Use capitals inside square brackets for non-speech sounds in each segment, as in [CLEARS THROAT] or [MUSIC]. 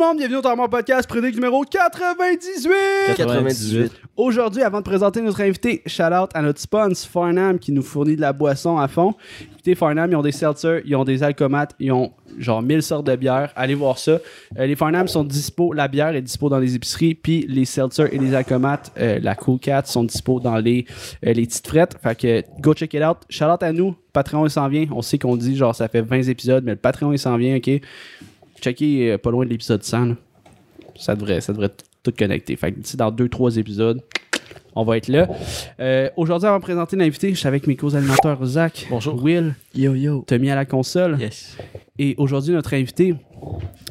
le monde? Bienvenue au Torment Podcast, prédic numéro 98! 98. Aujourd'hui, avant de présenter notre invité, shout out à notre sponsor Farnham qui nous fournit de la boisson à fond. Écoutez, Farnham, ils ont des seltzers, ils ont des alcomates, ils ont genre 1000 sortes de bières. Allez voir ça. Euh, les Farnham sont dispo, la bière est dispo dans les épiceries, puis les seltzers et les alcomates, euh, la Cool Cat, sont dispo dans les, euh, les petites frettes. Fait que go check it out. Shout out à nous. Patreon, il s'en vient. On sait qu'on dit genre ça fait 20 épisodes, mais le Patreon, il s'en vient, ok? Checkez euh, pas loin de l'épisode 100. là. Ça devrait, ça devrait tout connecter. Fait que d'ici dans 2-3 épisodes, on va être là. Euh, Aujourd'hui, avant de présenter l'invité, je suis avec mes co-animateurs Zach, Bonjour. Will, Yo yo. Tommy à la console. Yes. Et aujourd'hui, notre invité,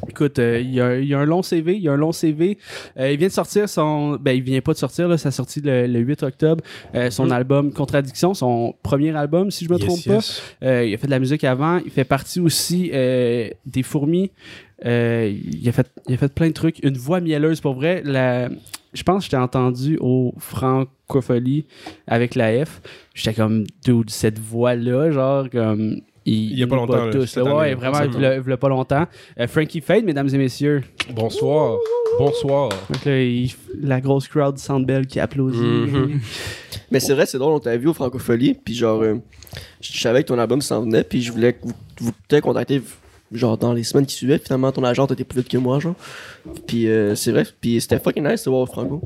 écoute, euh, il, y a, il y a un long CV. Il y a un long CV. Euh, il vient de sortir son. Ben, il vient pas de sortir, là. Ça a sorti le, le 8 octobre. euh, son Mm. album Contradiction, son premier album, si je me trompe pas. Euh, il a fait de la musique avant. Il fait partie aussi euh, des fourmis. Euh, il, a fait, il a fait plein de trucs. Une voix mielleuse, pour vrai. La, je pense que je t'ai entendu au Francophonie avec la F. J'étais comme, dude, cette voix-là, genre, comme. Il, Il y a pas longtemps, là, tous, cette là. Ouais, année, vraiment, il voulait pas longtemps. Euh, Frankie Fade, mesdames et messieurs. Bonsoir. Bonsoir. Donc là, il- la grosse crowd du Sandbell qui applaudit. Mhm. [LAUGHS] Mais c'est vrai, c'est drôle, on t'avait vu au Francophonie, puis genre, euh, je savais que ton album s'en venait, puis je voulais vous, vous peut-être contacter genre dans les semaines qui suivaient. Finalement, ton agent était plus vite que moi, genre. Puis euh, c'est vrai, puis c'était fucking nice de voir Franco.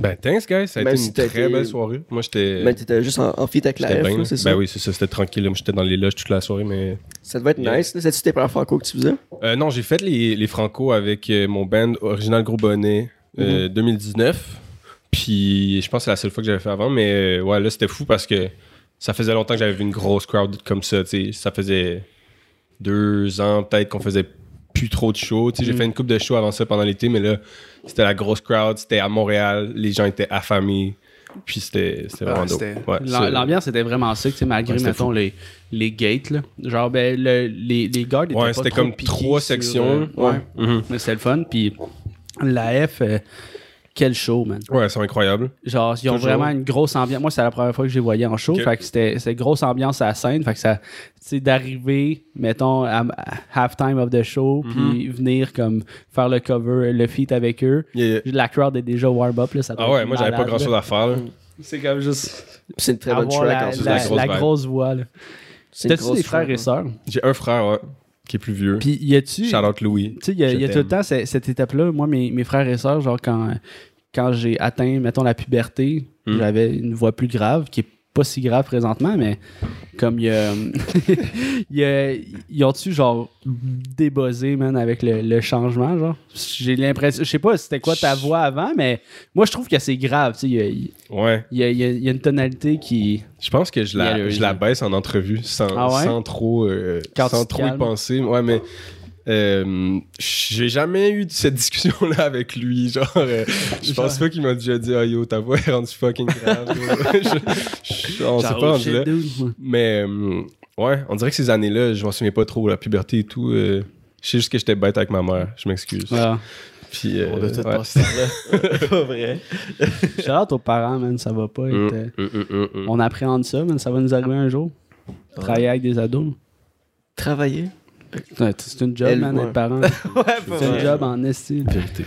Ben, thanks, guys. Ça a Même été une très belle soirée. Moi, j'étais. Mais t'étais juste en, en feat avec la F, là. c'est ça? Ben oui, c'est ça. C'était tranquille. Moi, j'étais dans les loges toute la soirée, mais. Ça devait être Yeah. nice. C'est-tu tes premières Franco que tu faisais? Euh, non, j'ai fait les, les Franco avec euh, mon band Original Gros Bonnet euh, 2019. Puis, je pense que c'est la seule fois que j'avais fait avant. Mais euh, ouais, là, c'était fou parce que ça faisait longtemps que j'avais vu une grosse crowd comme ça. tu sais. Ça faisait deux ans peut-être qu'on faisait plus trop de shows. Tu sais, J'ai Mhm. fait une coupe de shows avant ça pendant l'été, mais là, c'était la grosse crowd. C'était à Montréal. Les gens étaient affamés. Puis c'était c'était vraiment Ah, dope. c'était- Ouais, L'ambiance était vraiment sick, tu sais, malgré, Ouais, mettons, les, les gates. Là. Genre, ben, le- les, les gardes étaient Ouais, c'était comme trois sur, sections. euh, ouais, Mhm. mais c'était le fun. Puis la F, euh, quel show, man. Ouais, c'est incroyable. Genre, ils ont Toujours. vraiment une grosse ambiance. Moi, c'est la première fois que je les voyais en show. Fait que c'était c'était grosse ambiance à la scène. Fait que ça, tu sais, d'arriver, mettons, à, halftime of the show, Mhm. puis venir comme faire le cover, le feat avec eux. La crowd est déjà warm-up, là. Ça doit Ah ouais, moi, j'avais pas grand chose là. à faire. là. C'est comme juste C'est une très bonne track la, en dessous de la- la grosse la grosse voix, là. C'est une T'as-tu des frères et ouais. sœurs? J'ai un frère, ouais, qui est plus vieux. Puis y a-tu. Tu out Louis. sais, il y a, Je y a tout le temps ce- cette étape-là. Moi, mes, mes frères et sœurs, genre, quand, quand j'ai atteint, mettons, la puberté, Mm. j'avais une voix plus grave, qui est pas si grave présentement, mais comme il y a. [LAUGHS] il y a ils ont-tu, genre, débossé, man, avec le, le changement, genre? J'ai l'impression. Je sais pas c'était quoi ta voix avant, mais moi, je trouve que c'est grave, tu sais. Y a- Ouais. y a, il y a- y a une tonalité qui. Je pense que je la, je la baisse en entrevue sans, Ah ouais? sans trop, euh, sans trop y penser. Ouais, mais euh, j'ai jamais eu cette discussion-là avec lui. Genre, euh, je pense pas qu'il m'a déjà dit, ah yo, ta voix est rendue fucking grave. [LAUGHS] Je- je- on s'est Genre, pas oh, rendu là. Mais euh, ouais, on dirait que ces années-là, je m'en souviens pas trop, la puberté et tout. euh, je sais juste que j'étais bête avec ma mère. Je m'excuse. Puis, euh, On a tout ouais. passé là. [LAUGHS] Pas vrai. J'ai hâte aux parents, man. Ça va pas être. Mm, euh, mm, mm, mm, mm. On appréhende ça, man. Ça va nous arriver un jour. Travailler avec des ados. Travailler? C'est une job, Elle, man, ouais. être parent. [LAUGHS] Ouais, C'est une job en esti. Vérité.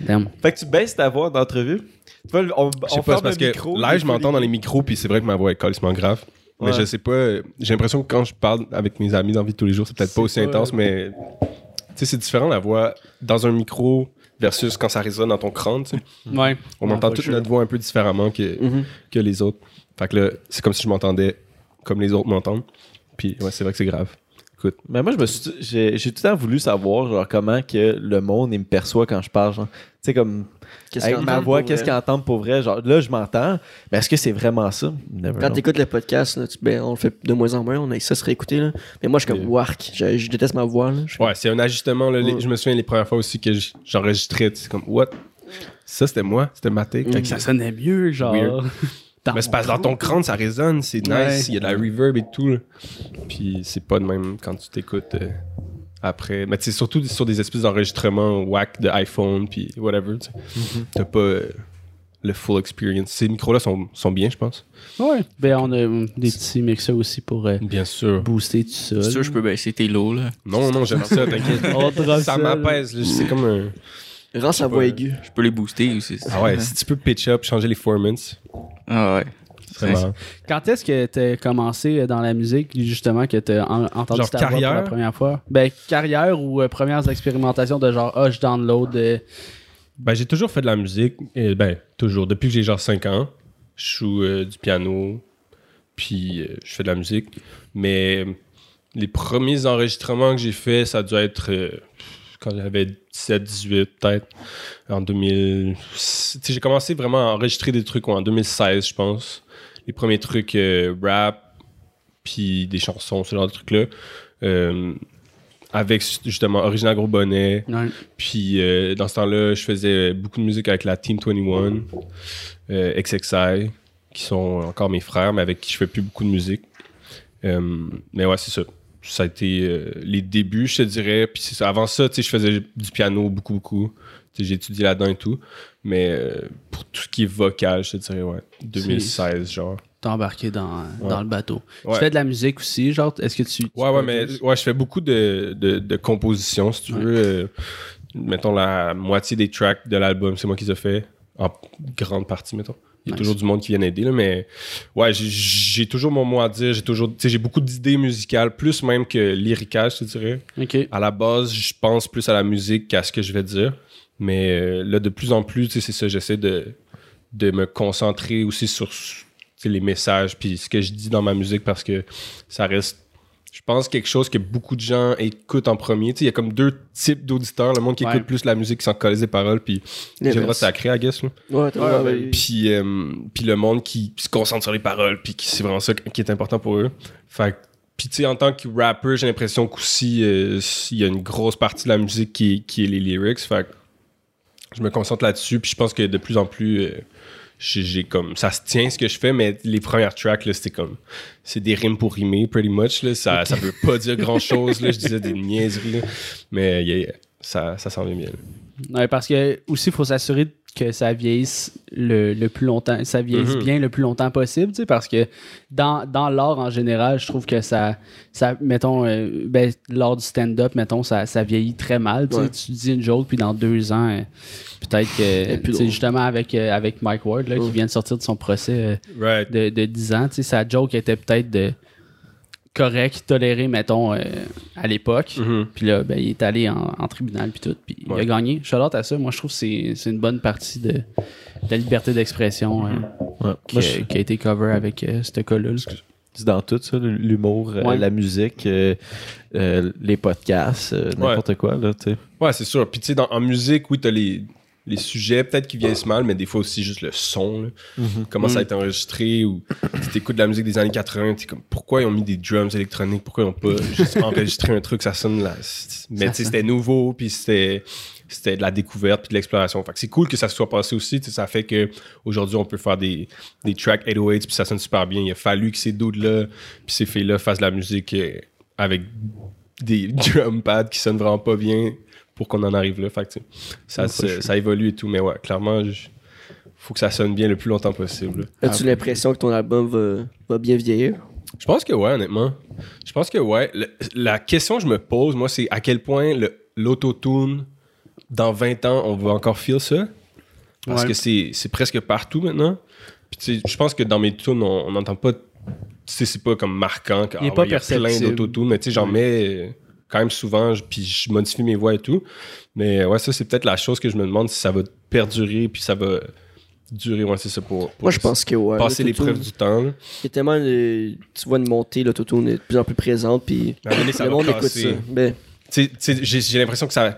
Damn. Fait que tu baisses ta voix d'entrevue. Tu vois, on, on sais pas, parce le que micro. là, je m'entends dans les- micros, puis c'est vrai que ma voix est calissement grave. Mais Ouais. je sais pas, j'ai l'impression que quand je parle avec mes amis dans la vie de tous les jours, c'est peut-être pas aussi pas- intense, mais tu sais, c'est différent la voix dans un micro versus quand ça résonne dans ton crâne. tu sais. Ouais. On Ouais, entend toute notre voix un peu différemment que, Mhm. que les autres. Fait que là, c'est comme si je m'entendais comme les autres m'entendent. Puis ouais, c'est vrai que c'est grave. Écoute, Mais moi, je me suis, j'ai, j'ai tout le temps voulu savoir genre, comment que le monde il me perçoit quand je parle. genre. Tu sais, comme Qu'est-ce avec qu'ils ma entendent voix, pour qu'est-ce vrai? qu'ils entendent pour vrai? Genre, là, je m'entends. Mais est-ce que c'est vraiment ça? Never Quand know. t'écoutes le podcast, là, tu- ben, on le fait de moins en moins, on a ça se réécouter. Là. Mais moi, je suis comme Yeah. wark. Je, je déteste ma voix. Là. Je ouais, c'est un ajustement. Là, les- Ouais. je me souviens les premières fois aussi que j'enregistrais. C'est comme, what? Ça, c'était moi, c'était ma take. Mm. Ça sonnait mieux, genre. [LAUGHS] Dans Mais c'est parce que dans ton crâne, ça résonne, c'est nice, Ouais. il y a de la reverb et tout. là. Puis c'est pas de même quand tu t'écoutes euh, après. Mais tu sais, surtout sur des espèces d'enregistrements whack de iPhone, puis whatever. tu sais. T'as pas euh, le full experience. Ces micros-là sont, sont bien, je pense. Ouais. Ben, on a euh, des petits mixeurs aussi pour euh, Bien sûr. booster tout ça. C'est sûr, je peux baisser tes lots, là. Non, non, j'aime ça, t'inquiète. [LAUGHS] Ça m'apaise. là. C'est comme un. Rends sa voix aiguë. Je peux les booster aussi. Ah ouais, si tu peux pitch up, changer les formants, Ah ouais. c'est vraiment. Quand est-ce que t'as commencé euh, dans la musique, justement, que t'as en- entendu Genre ta voix pour la première fois? Ben, carrière ou euh, premières expérimentations de genre, ah, je download. euh, Ben, j'ai toujours fait de la musique. Et, ben, toujours. Depuis que j'ai genre 5 ans, je joue euh, du piano, puis euh, je fais de la musique. Mais les premiers enregistrements que j'ai faits, ça doit être euh, quand j'avais 17, 18 peut-être, en 2000. Tu sais, j'ai commencé vraiment à enregistrer des trucs en 2016, je pense. Les premiers trucs euh, rap, puis des chansons, ce genre de trucs-là. Euh, avec justement Original Gros Bonnet, ouais. puis euh, dans ce temps-là, je faisais beaucoup de musique avec la Team 21, euh, XXI, qui sont encore mes frères, mais avec qui je fais plus beaucoup de musique. Mais ouais, c'est ça. Ça a été euh, les débuts, je te dirais. Puis ça. Avant ça, tu sais, je faisais du piano beaucoup, beaucoup. Tu sais, J'ai étudié là-dedans et tout. Mais euh, pour tout ce qui est vocal, je te dirais, ouais, 2016, genre. T'as embarqué dans, Ouais. dans le bateau. Ouais. Tu fais de la musique aussi, genre, est-ce que tu. tu Ouais, ouais, mais ouais, je fais beaucoup de, de, de compositions, si tu Ouais. veux. Euh, mettons, la moitié des tracks de l'album, c'est moi qui les ai fait, en grande partie, mettons. Il y a Nice. toujours du monde qui vient aider, là, mais ouais, j'ai- toujours mon mot à dire. J'ai toujours, j'ai beaucoup d'idées musicales, plus même que lyricales, je dirais. Ok. À la base, je pense plus à la musique qu'à ce que je vais dire. Mais euh, là, de plus en plus, c'est ça, j'essaie de, de me concentrer aussi sur les messages, puis ce que je dis dans ma musique, parce que ça reste, je pense, quelque chose que beaucoup de gens écoutent en premier. Tu sais, Il y a comme deux types d'auditeurs. Le monde qui Ouais. écoute plus la musique, qui s'en colle des paroles, puis j'ai le droit de L'inverse. sacrer, I guess. Là. Ouais, t'as Ouais, raison, ben, oui. Puis, euh, puis le monde qui se concentre sur les paroles, puis qui c'est vraiment ça qui est important pour eux. Fait que- puis tu sais, en tant que rapper, j'ai l'impression qu'aussi, euh, il y a une grosse partie de la musique qui, est- qui est les lyrics. Fait que je me concentre là-dessus, puis je pense que de plus en plus, euh, j'ai comme, ça se tient ce que je fais, mais les premières tracks, là, c'était comme, c'est des rimes pour rimer, pretty much, là. Ça, ça veut pas dire grand-chose, là. Je disais des niaiseries, là. Mais yeah, ça, ça s'en vient bien. Ouais, parce que aussi, il faut s'assurer que ça vieillisse le, le plus longtemps, ça vieillisse Mhm. bien le plus longtemps possible, tu sais, parce que dans, dans l'art en général, je trouve que ça, ça mettons, euh, ben, lors du stand-up, mettons, ça, ça vieillit très mal, tu sais. Ouais. Tu dis une joke, puis dans deux ans, euh, peut-être que, tu sais, justement avec, euh, avec Mike Ward, là, qui vient de sortir de son procès Right. de, de 10 ans, tu sais, sa joke était peut-être de correct, toléré, mettons, euh, à l'époque. Mhm. Puis là, ben, il est allé en, en tribunal puis tout. Puis il a gagné. Shout-out à ça. Moi, je trouve que c'est c'est une bonne partie de, de la liberté d'expression euh, Ouais. qui, Moi, je- qui a été cover avec euh, ce cas-là. c'est dans tout ça, l'humour, euh, Ouais. la musique, euh, euh, les podcasts, euh, n'importe quoi, là. Ouais, c'est sûr. Puis tu sais, dans- en musique, oui, t'as les, les sujets peut-être qui vieillissent mal, mais des fois aussi juste le son. là. Comment ça a été enregistré ou tu t'écoutes de la musique des années 80, t'es comme pourquoi ils ont mis des drums électroniques, pourquoi ils ont pas [LAUGHS] juste enregistré un truc, ça sonne là. Mais tu sais, c'était nouveau, puis c'était c'était de la découverte puis de l'exploration. Fait que c'est cool que ça se soit passé aussi. tu sais, Ça fait que aujourd'hui on peut faire des, des tracks 808 puis ça sonne super bien. Il a fallu que ces dudes là puis ces filles là fassent de la musique euh, avec des [LAUGHS] drum pads qui sonnent vraiment pas bien pour qu'on en arrive là. Fait que, ça, évolue et tout, mais ouais, clairement, je- faut que ça sonne bien le plus longtemps possible. As-tu l'impression que ton album va, va bien vieillir? Je pense que ouais, honnêtement. Je pense que ouais. Le- la question que je me pose, moi, c'est à quel point l'autotune, dans 20 ans, on va encore feel ça? Parce Ouais. que c'est presque partout maintenant. Puis je pense que dans mes tunes, on n'entend pas. Tu sais, c'est pas comme marquant. Il est ah pas ouais, y a plein perceptible. d'autotunes, mais tu sais, j'en mets quand même souvent, je- puis je modifie mes voix et tout. Mais ouais, ça, c'est peut-être la chose que je me demande si ça va perdurer, puis ça va durer. Ouais, c'est ça pour, pour Moi, je pense que ouais. passer l'épreuve du temps. Il y a tellement de- Tu vois une montée, l'autotune est de plus en plus présente, puis donné, le monde écoute ça. Ben, tu sais, j'ai l'impression que ça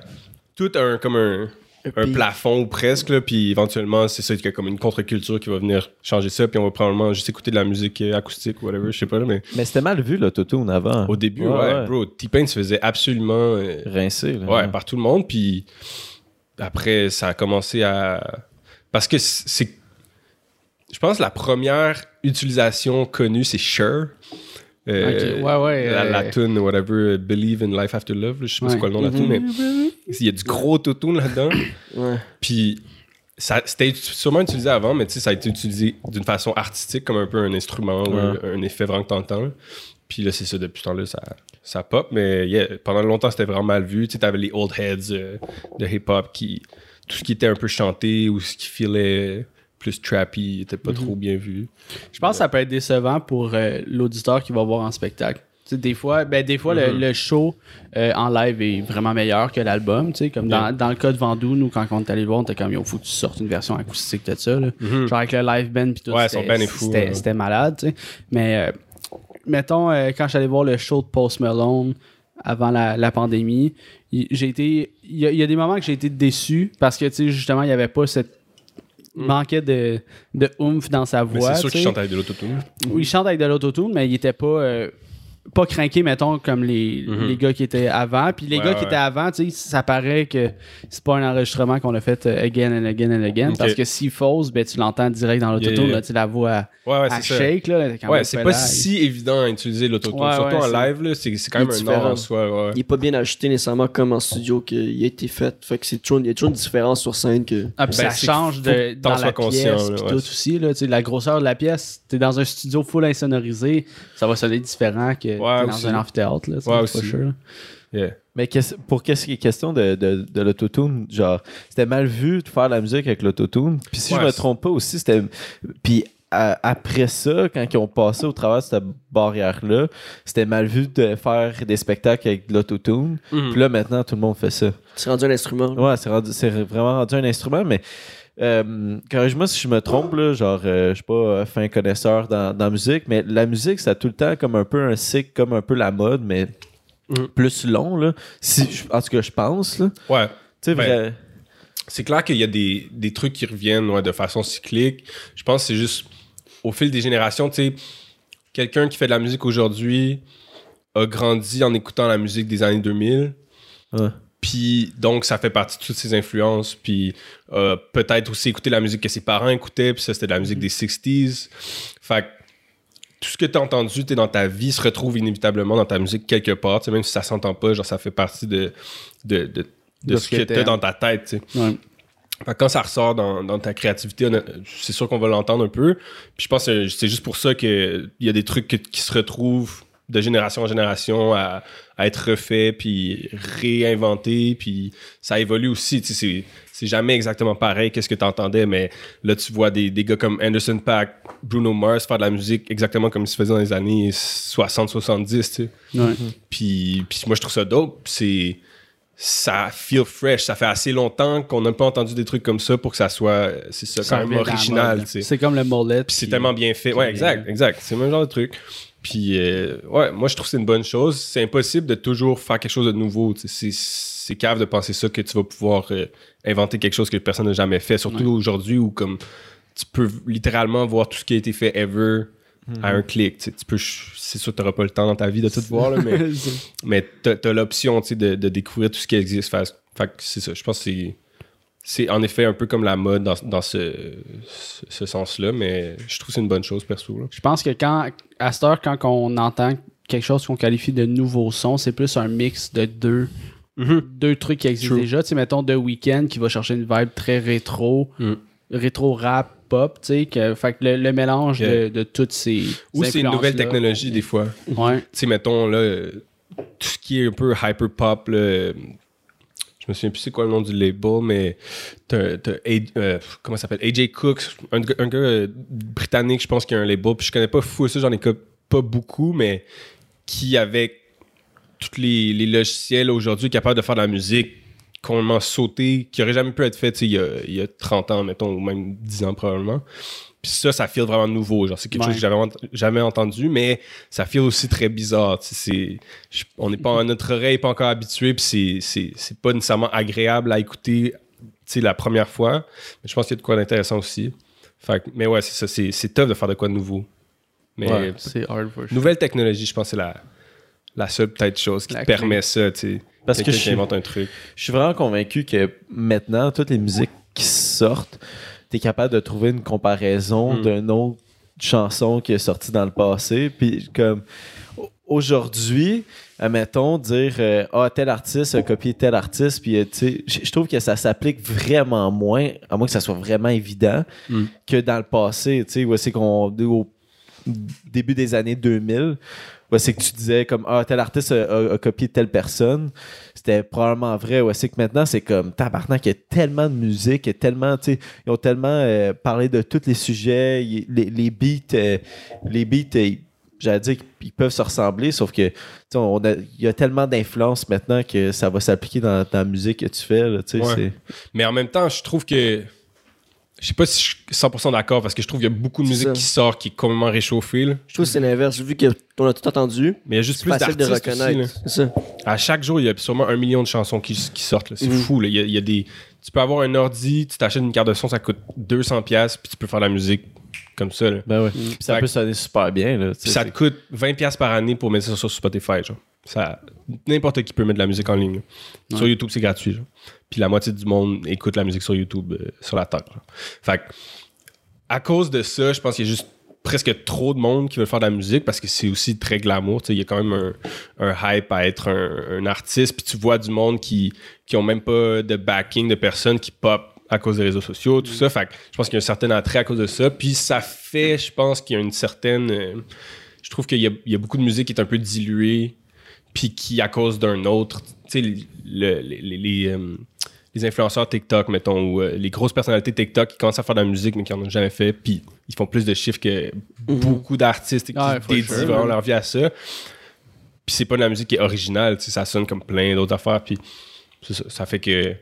tout a un comme un, un puis- plafond ou presque là, puis éventuellement c'est ça qu'il y a comme une contre-culture qui va venir changer ça puis on va probablement juste écouter de la musique euh, acoustique ou whatever je sais pas là, mais Mais c'était mal vu, l'autotune, avant. au début ouais, bro T-Pain se faisait absolument euh, Rincé, là. ouais par tout le monde puis après ça a commencé à parce que c'est je pense que la première utilisation connue c'est Sure Euh, ouais, ouais, La, euh, la tune, whatever, Believe in Life After Love, je sais pas c'est Ouais. quoi le nom de la tune, mais il y a du gros autotune là-dedans. [COUGHS] ouais. Puis ça, c'était sûrement utilisé avant, mais tu sais, ça a été utilisé d'une façon artistique, comme un peu un instrument ou un, un effet vraiment que t'entends. Puis là, c'est ça, depuis ce temps-là, ça, ça pop. Mais yeah, pendant longtemps, c'était vraiment mal vu. Tu sais, t'avais les old heads euh, de hip-hop qui. Tout ce qui était un peu chanté ou ce qui filait plus trappy était pas trop bien vu. Je pense que ça peut être décevant pour euh, l'auditeur qui va voir en spectacle. Tu sais, des fois, ben, des fois le, le show euh, en live est vraiment meilleur que l'album. Comme dans, dans le cas de Vendoux, nous, quand on est allé le voir, on était comme, il faut que tu sortes une version acoustique de ça. là. Genre avec le live band puis tout Ouais, c'était- ouais. malade. Mais euh, mettons, euh, quand j'allais voir le show de Post Malone avant la, la pandémie, il- j'ai été. Il y, a- il y a des moments que j'ai été déçu parce que, tu sais, justement, il n'y avait pas cette. Il manquait de, de oomph dans sa voix. c'est sûr tu qu'il sais. chante avec de l'autotune. Oui, il chante avec de l'autotune, mais il était pas. euh, pas craqué, mettons, comme les, Mhm. les gars qui étaient avant. Puis les Ouais, gars qui étaient avant, tu sais, ça paraît que c'est pas un enregistrement qu'on a fait euh, again and again and again. Parce que s'il fausse, ben, tu l'entends direct dans l'autotune. Yeah, la voix Ouais, ouais, à shake. Là, quand Ouais, c'est pas si évident à utiliser l'autotune. Ouais, Surtout ouais, en live, là, c'est c'est quand même un art différent. en soi. Ouais. Il est pas bien ajusté nécessairement comme en studio qu'il a été fait. Fait que c'est toujours, il y a toujours une différence sur scène que. Ah, puis Ben, ça change de, dans la pièce là, tout aussi. Là, tu sais, la grosseur de la pièce, t'es dans un studio full insonorisé, ça va sonner différent que t'es dans aussi. un amphithéâtre. Là, Ouais, c'est pas aussi. sûr, là. Yeah. Mais pour qu'est-ce qui est question de, de, de l'autotune, genre, c'était mal vu de faire la musique avec l'autotune. Puis si Ouais, je me trompe pas aussi, c'était. Puis après ça, quand ils ont passé au travers de cette barrière-là, c'était mal vu de faire des spectacles avec de l'autotune. Mhm. Puis là, maintenant, tout le monde fait ça. C'est rendu un instrument. Ouais, c'est, rendu- c'est vraiment rendu un instrument, mais euh, corrige-moi si je me trompe, là, genre, euh, je suis pas euh, fin connaisseur dans, dans la musique, mais la musique, ça a tout le temps comme un peu un cycle, comme un peu la mode, mais Mhm. plus long, là. Si, je- en tout cas, je pense, là. Tu Ouais. sais, Ben, C'est clair qu'il y a des, des trucs qui reviennent ouais, de façon cyclique. Je pense que c'est juste au fil des générations, tu sais, quelqu'un qui fait de la musique aujourd'hui a grandi en écoutant la musique des années 2000. Ouais. Puis donc, ça fait partie de toutes ses influences. Puis euh, peut-être aussi écouter la musique que ses parents écoutaient. Puis ça, c'était de la musique des 60s. Fait que tout ce que tu as entendu t'es dans ta vie se retrouve inévitablement dans ta musique quelque part. Tu sais, même si ça s'entend pas, genre ça fait partie de, de, de, de ce que tu as dans ta tête. tu. Ouais. Fait quand ça ressort dans, dans ta créativité, c'est sûr qu'on va l'entendre un peu. Puis je pense que c'est juste pour ça qu'il y a des trucs que- qui se retrouvent de génération en génération à, à être refaits, puis réinventés, puis ça évolue aussi. Tu sais, c'est, jamais exactement pareil qu'est-ce que tu entendais, mais là, tu vois des, des gars comme Anderson Paak, Bruno Mars faire de la musique exactement comme ils se faisaient dans les années 60-70, tu sais. Ouais. Puis, puis moi, je trouve ça dope. C'est ça feel fresh. Ça fait assez longtemps qu'on n'a pas entendu des trucs comme ça pour que ça soit, c'est ça, Ça quand même original. mode. tu sais. C'est comme le mullet. Puis c'est tellement bien fait. Ouais, exact, exact. C'est le même genre de truc. Puis, euh, ouais, moi, je trouve que c'est une bonne chose. C'est impossible de toujours faire quelque chose de nouveau. tu. C'est, cave de penser ça que tu vas pouvoir euh, inventer quelque chose que personne n'a jamais fait. Surtout Ouais. aujourd'hui où, comme, tu peux littéralement voir tout ce qui a été fait ever à un clic. tu. Tu peux, c'est sûr que tu n'auras pas le temps dans ta vie de tout voir, là, mais [LAUGHS] mais t'as as, l'option tu de, de découvrir tout ce qui existe. Fait, fait c'est ça. Je pense que c'est, c'est en effet un peu comme la mode dans, dans ce, ce, ce sens-là, mais je trouve que c'est une bonne chose perso. là. Je pense que quand, à cette heure, quand on entend quelque chose qu'on qualifie de nouveau son, c'est plus un mix de deux, deux trucs qui existent True. déjà. Tu sais, mettons The Weeknd qui va chercher une vibe très rétro, Mm. rétro rap, pop, tu sais. Que, fait que le, le mélange Yeah. de, de toutes ces. Ou ces c'est une nouvelle technologie des fois. Ouais. Tu sais, mettons, là, tout ce qui est un peu hyper pop, là, je me souviens plus c'est quoi le nom du label, mais t'as, t'as euh, comment s'appelle? AJ Cooks, un, gars- euh, britannique, je pense, qui a un label, puis je connais pas fou ça, j'en ai pas beaucoup, mais qui, avec tous les, logiciels aujourd'hui, capable de faire de la musique complètement sautée, qui aurait jamais pu être fait il y, il y a 30 ans, mettons, ou même 10 ans probablement. Puis ça, ça feel vraiment nouveau. Genre, c'est quelque Ouais. chose que j'avais jamais entendu, mais ça feel aussi très bizarre. tu sais, C'est, je- on n'est pas, notre oreille n'est pas encore habitué, puis c'est, pas nécessairement agréable à écouter tu sais, la première fois. Mais je pense qu'il y a de quoi d'intéressant aussi. Fait que- mais ouais, c'est ça. C'est, tough de faire de quoi de nouveau. Mais Ouais, c'est hard for sure. nouvelle technologie, je pense que c'est la, la seule peut-être chose qui La te clé. permet ça. tu sais. Parce que je suis- un truc. Je suis vraiment convaincu que maintenant, toutes les musiques qui sortent, capable de trouver une comparaison Mm. d'une autre chanson qui est sortie dans le passé. Puis comme aujourd'hui, admettons, dire euh, Ah, tel artiste a copié tel artiste, puis euh, tu sais, je trouve que ça s'applique vraiment moins, à moins que ça soit vraiment évident, Mm. que dans le passé, tu sais, où c'est qu'on. Au début des années 2000, où c'est que tu disais comme Ah, tel artiste a, a- a copié telle personne. C'était probablement vrai. C'est que maintenant, c'est comme tabarnak, il y a tellement de musique, il y a tellement, tu sais, ils ont tellement euh, parlé de tous les sujets, les, les beats, euh, les beats, euh, j'allais dire qu'ils peuvent se ressembler, sauf que on a- il y a tellement d'influence maintenant que ça va s'appliquer dans, dans la musique que tu fais. là, Ouais. Mais en même temps, je trouve que. Je sais pas si je suis 100% d'accord parce que je trouve qu'il y a beaucoup de musique ça. qui sort qui est complètement réchauffée. là. Je trouve que c'est l'inverse. Vu qu'on a tout entendu, Mais il y a juste plus de d'artistes aussi. là. reconnaître. C'est ça. À chaque jour, il y a sûrement un million de chansons qui, qui sortent. là. C'est Mhm. fou. là. Il, y a, il y a des... Tu peux avoir un ordi, tu t'achètes une carte de son, ça coûte 200$, piastres, puis tu peux faire de la musique comme ça. là. Ben ouais. Puis ça Fait peut que- sonner super bien. Là, ça te coûte 20$ piastres par année pour mettre ça sur Spotify. Genre. Ça, n'importe qui peut mettre de la musique en ligne. Sur YouTube, c'est gratuit. genre. Puis la moitié du monde écoute la musique sur YouTube euh, sur la Terre. genre. Fait que, à cause de ça, je pense qu'il y a juste presque trop de monde qui veut faire de la musique parce que c'est aussi très glamour. Il y a quand même un, un hype à être un, un artiste. Puis tu vois du monde qui, qui ont même pas de backing de personnes qui pop à cause des réseaux sociaux, tout ça. Fait que je pense qu'il y a un certain attrait à cause de ça. Puis ça fait, je pense qu'il y a une certaine. euh, je trouve qu'il y a beaucoup de musique qui est un peu diluée, puis qui, à cause d'un autre, tu sais, le- les, les, les, euh, les influenceurs TikTok, mettons, ou euh, les grosses personnalités TikTok qui commencent à faire de la musique, mais qui en ont jamais fait, puis ils font plus de chiffres que beaucoup d'artistes qui Ah, dédient sure, vraiment leur vie à ça. Puis c'est pas de la musique qui est originale, tu sais, ça sonne comme plein d'autres affaires, puis ça, ça fait que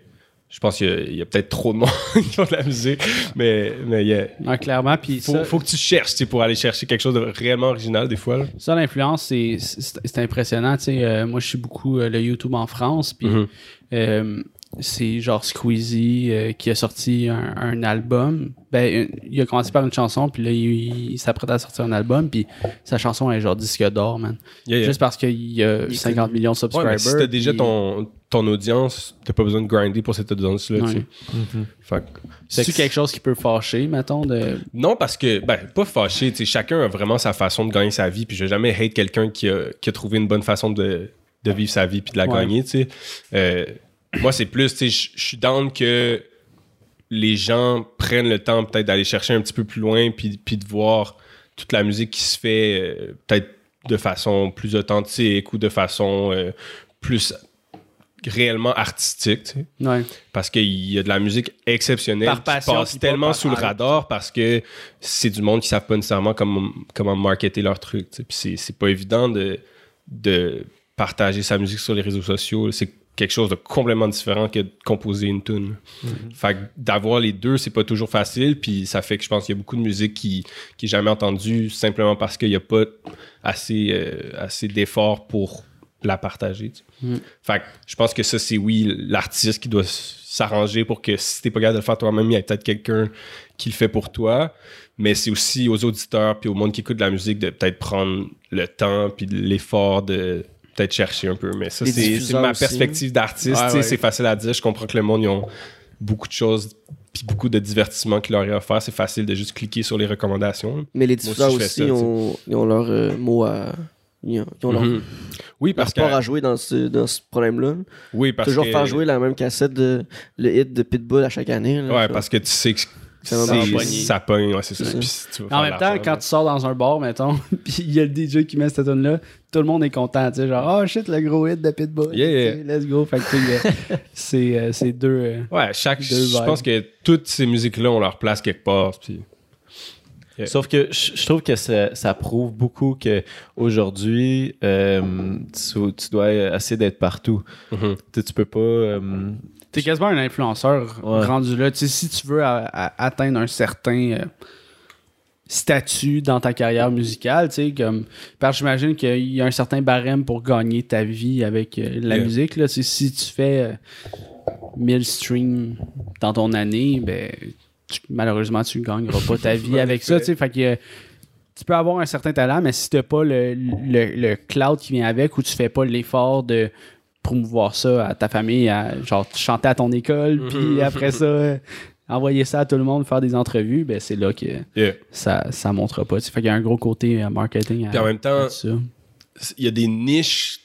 je pense qu'il y a, peut-être trop de monde [LAUGHS] qui font de la musique, mais mais il y a- Non, clairement. Puis faut, ça, faut que tu cherches pour aller chercher quelque chose de réellement original des fois. là. ça, l'influence, c'est, impressionnant. Euh, moi, je suis beaucoup euh, le YouTube en France. Puis Mhm. euh, c'est genre Squeezie euh, qui a sorti un, un album. Ben, il a commencé par une chanson, puis là, il, il s'apprête à sortir un album, puis sa chanson est genre disque d'or, man. Yeah, yeah. Juste parce qu'il y a Il est 50 connu. millions de Ouais, subscribers. mais si t'as déjà puis- ton, ton audience, t'as pas besoin de grinder pour cette audience-là. tu sais. Ouais. Fait que- C'est-tu quelque chose qui peut fâcher, mettons, de... Non, parce que, ben, pas fâché, tu sais, chacun a vraiment sa façon de gagner sa vie, puis je vais jamais hate quelqu'un qui a, qui a trouvé une bonne façon de, de vivre sa vie puis de la Ouais. gagner, tu sais. Euh, moi, c'est plus, tu sais, je suis down que les gens prennent le temps peut-être d'aller chercher un petit peu plus loin puis, puis de voir toute la musique qui se fait euh, peut-être de façon plus authentique ou de façon euh, plus réellement artistique, tu sais. Ouais. Parce qu'il y a de la musique exceptionnelle Par qui passe tellement par sous le radar parce que c'est du monde qui savent pas nécessairement comment, comment marketer leur truc. tu sais. Puis c'est, c'est pas évident de, de partager sa musique sur les réseaux sociaux. C'est quelque chose de complètement différent que de composer une tune. Mm-hmm. Fait que d'avoir les deux, c'est pas toujours facile. Puis ça fait que je pense qu'il y a beaucoup de musique qui, qui est jamais entendue simplement parce qu'il n'y a pas assez, euh, assez d'efforts pour la partager. tu sais. Mm. Fait que je pense que ça, c'est oui, l'artiste qui doit s'arranger pour que si t'es pas capable de le faire toi-même, il y a peut-être quelqu'un qui le fait pour toi. Mais c'est aussi aux auditeurs puis au monde qui écoute de la musique de peut-être prendre le temps puis l'effort de peut-être chercher un peu. Mais ça, c'est ma perspective d'artiste. Ouais. C'est facile à dire. Je comprends que le monde, ils ont beaucoup de choses puis beaucoup de divertissements qui leur est offert. C'est facile de juste cliquer sur les recommandations. Mais les aussi, diffuseurs aussi, ça, ont, ils ont leur euh, mot à. Ils ont, ils ont leur, Mhm. Oui, leur parce que... sport à jouer dans ce, dans ce problème-là. Oui, parce Toujours que... faire jouer la même cassette de le hit de Pitbull à chaque année. là. Ouais, parce que tu sais que Ça pogne, ouais, c'est ça. En même temps, quand tu sors dans un bar, mettons, [LAUGHS] puis il y a le DJ qui met cette tune là tout le monde est content, tu sais, genre, oh shit, le gros hit de Pitbull. Yeah, yeah. Let's go. Fait que, euh, [LAUGHS] c'est, euh, c'est deux. euh, Ouais, chaque, Deux je pense que toutes ces musiques-là ont leur place quelque part. Puis, Yeah. Sauf que je trouve que ça, ça prouve beaucoup que aujourd'hui euh, tu, tu dois essayer d'être partout. Mhm. Tu, sais, tu peux pas. euh, T'es quasiment un influenceur Ouais. rendu là. Si tu veux atteindre un certain euh, statut dans ta carrière musicale, tu sais, comme. Parce j'imagine qu'il y a un certain barème pour gagner ta vie avec euh, la Yeah. musique. Là. Si tu fais euh, 1000 streams dans ton année, ben, tu- malheureusement, tu ne gagneras pas ta [LAUGHS] vie avec ça. Fait que. euh, tu peux avoir un certain talent, mais si tu n'as pas le, le, le cloud qui vient avec ou tu fais pas l'effort de promouvoir ça à ta famille, à, genre chanter à ton école, puis après ça, [LAUGHS] envoyer ça à tout le monde, faire des entrevues, ben c'est là que Yeah. ça ça montera pas. Fait qu'il y a un gros côté euh, marketing Puis en même temps, il y a des niches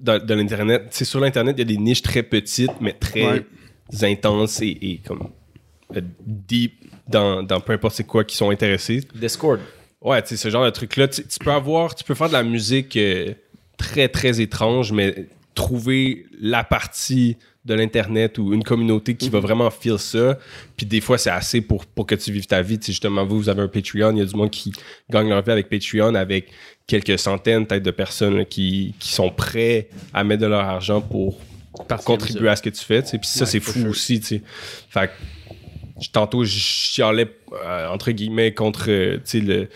dans, dans l'internet. C'est sur l'internet, il y a des niches très petites, mais très Ouais. intenses et, et comme euh, deep dans, dans peu importe c'est quoi qui sont intéressés. Discord. Ouais, tu sais, ce genre de truc-là, tu tu peux avoir, tu peux faire de la musique euh, très, très étrange, mais trouver la partie de l'Internet ou une communauté qui va vraiment feel ça. Puis des fois, c'est assez pour, pour que tu vives ta vie. Tu sais, justement, vous, vous avez un Patreon. Il y a du monde qui gagne leur vie avec Patreon, avec quelques centaines, peut-être, de personnes là, qui, qui sont prêts à mettre de leur argent pour contribuer à ce que tu fais. tu sais. Puis ça, Ouais, c'est fou aussi. tu sais. Fait que je- tantôt, je chialais, euh, entre guillemets, contre euh, le-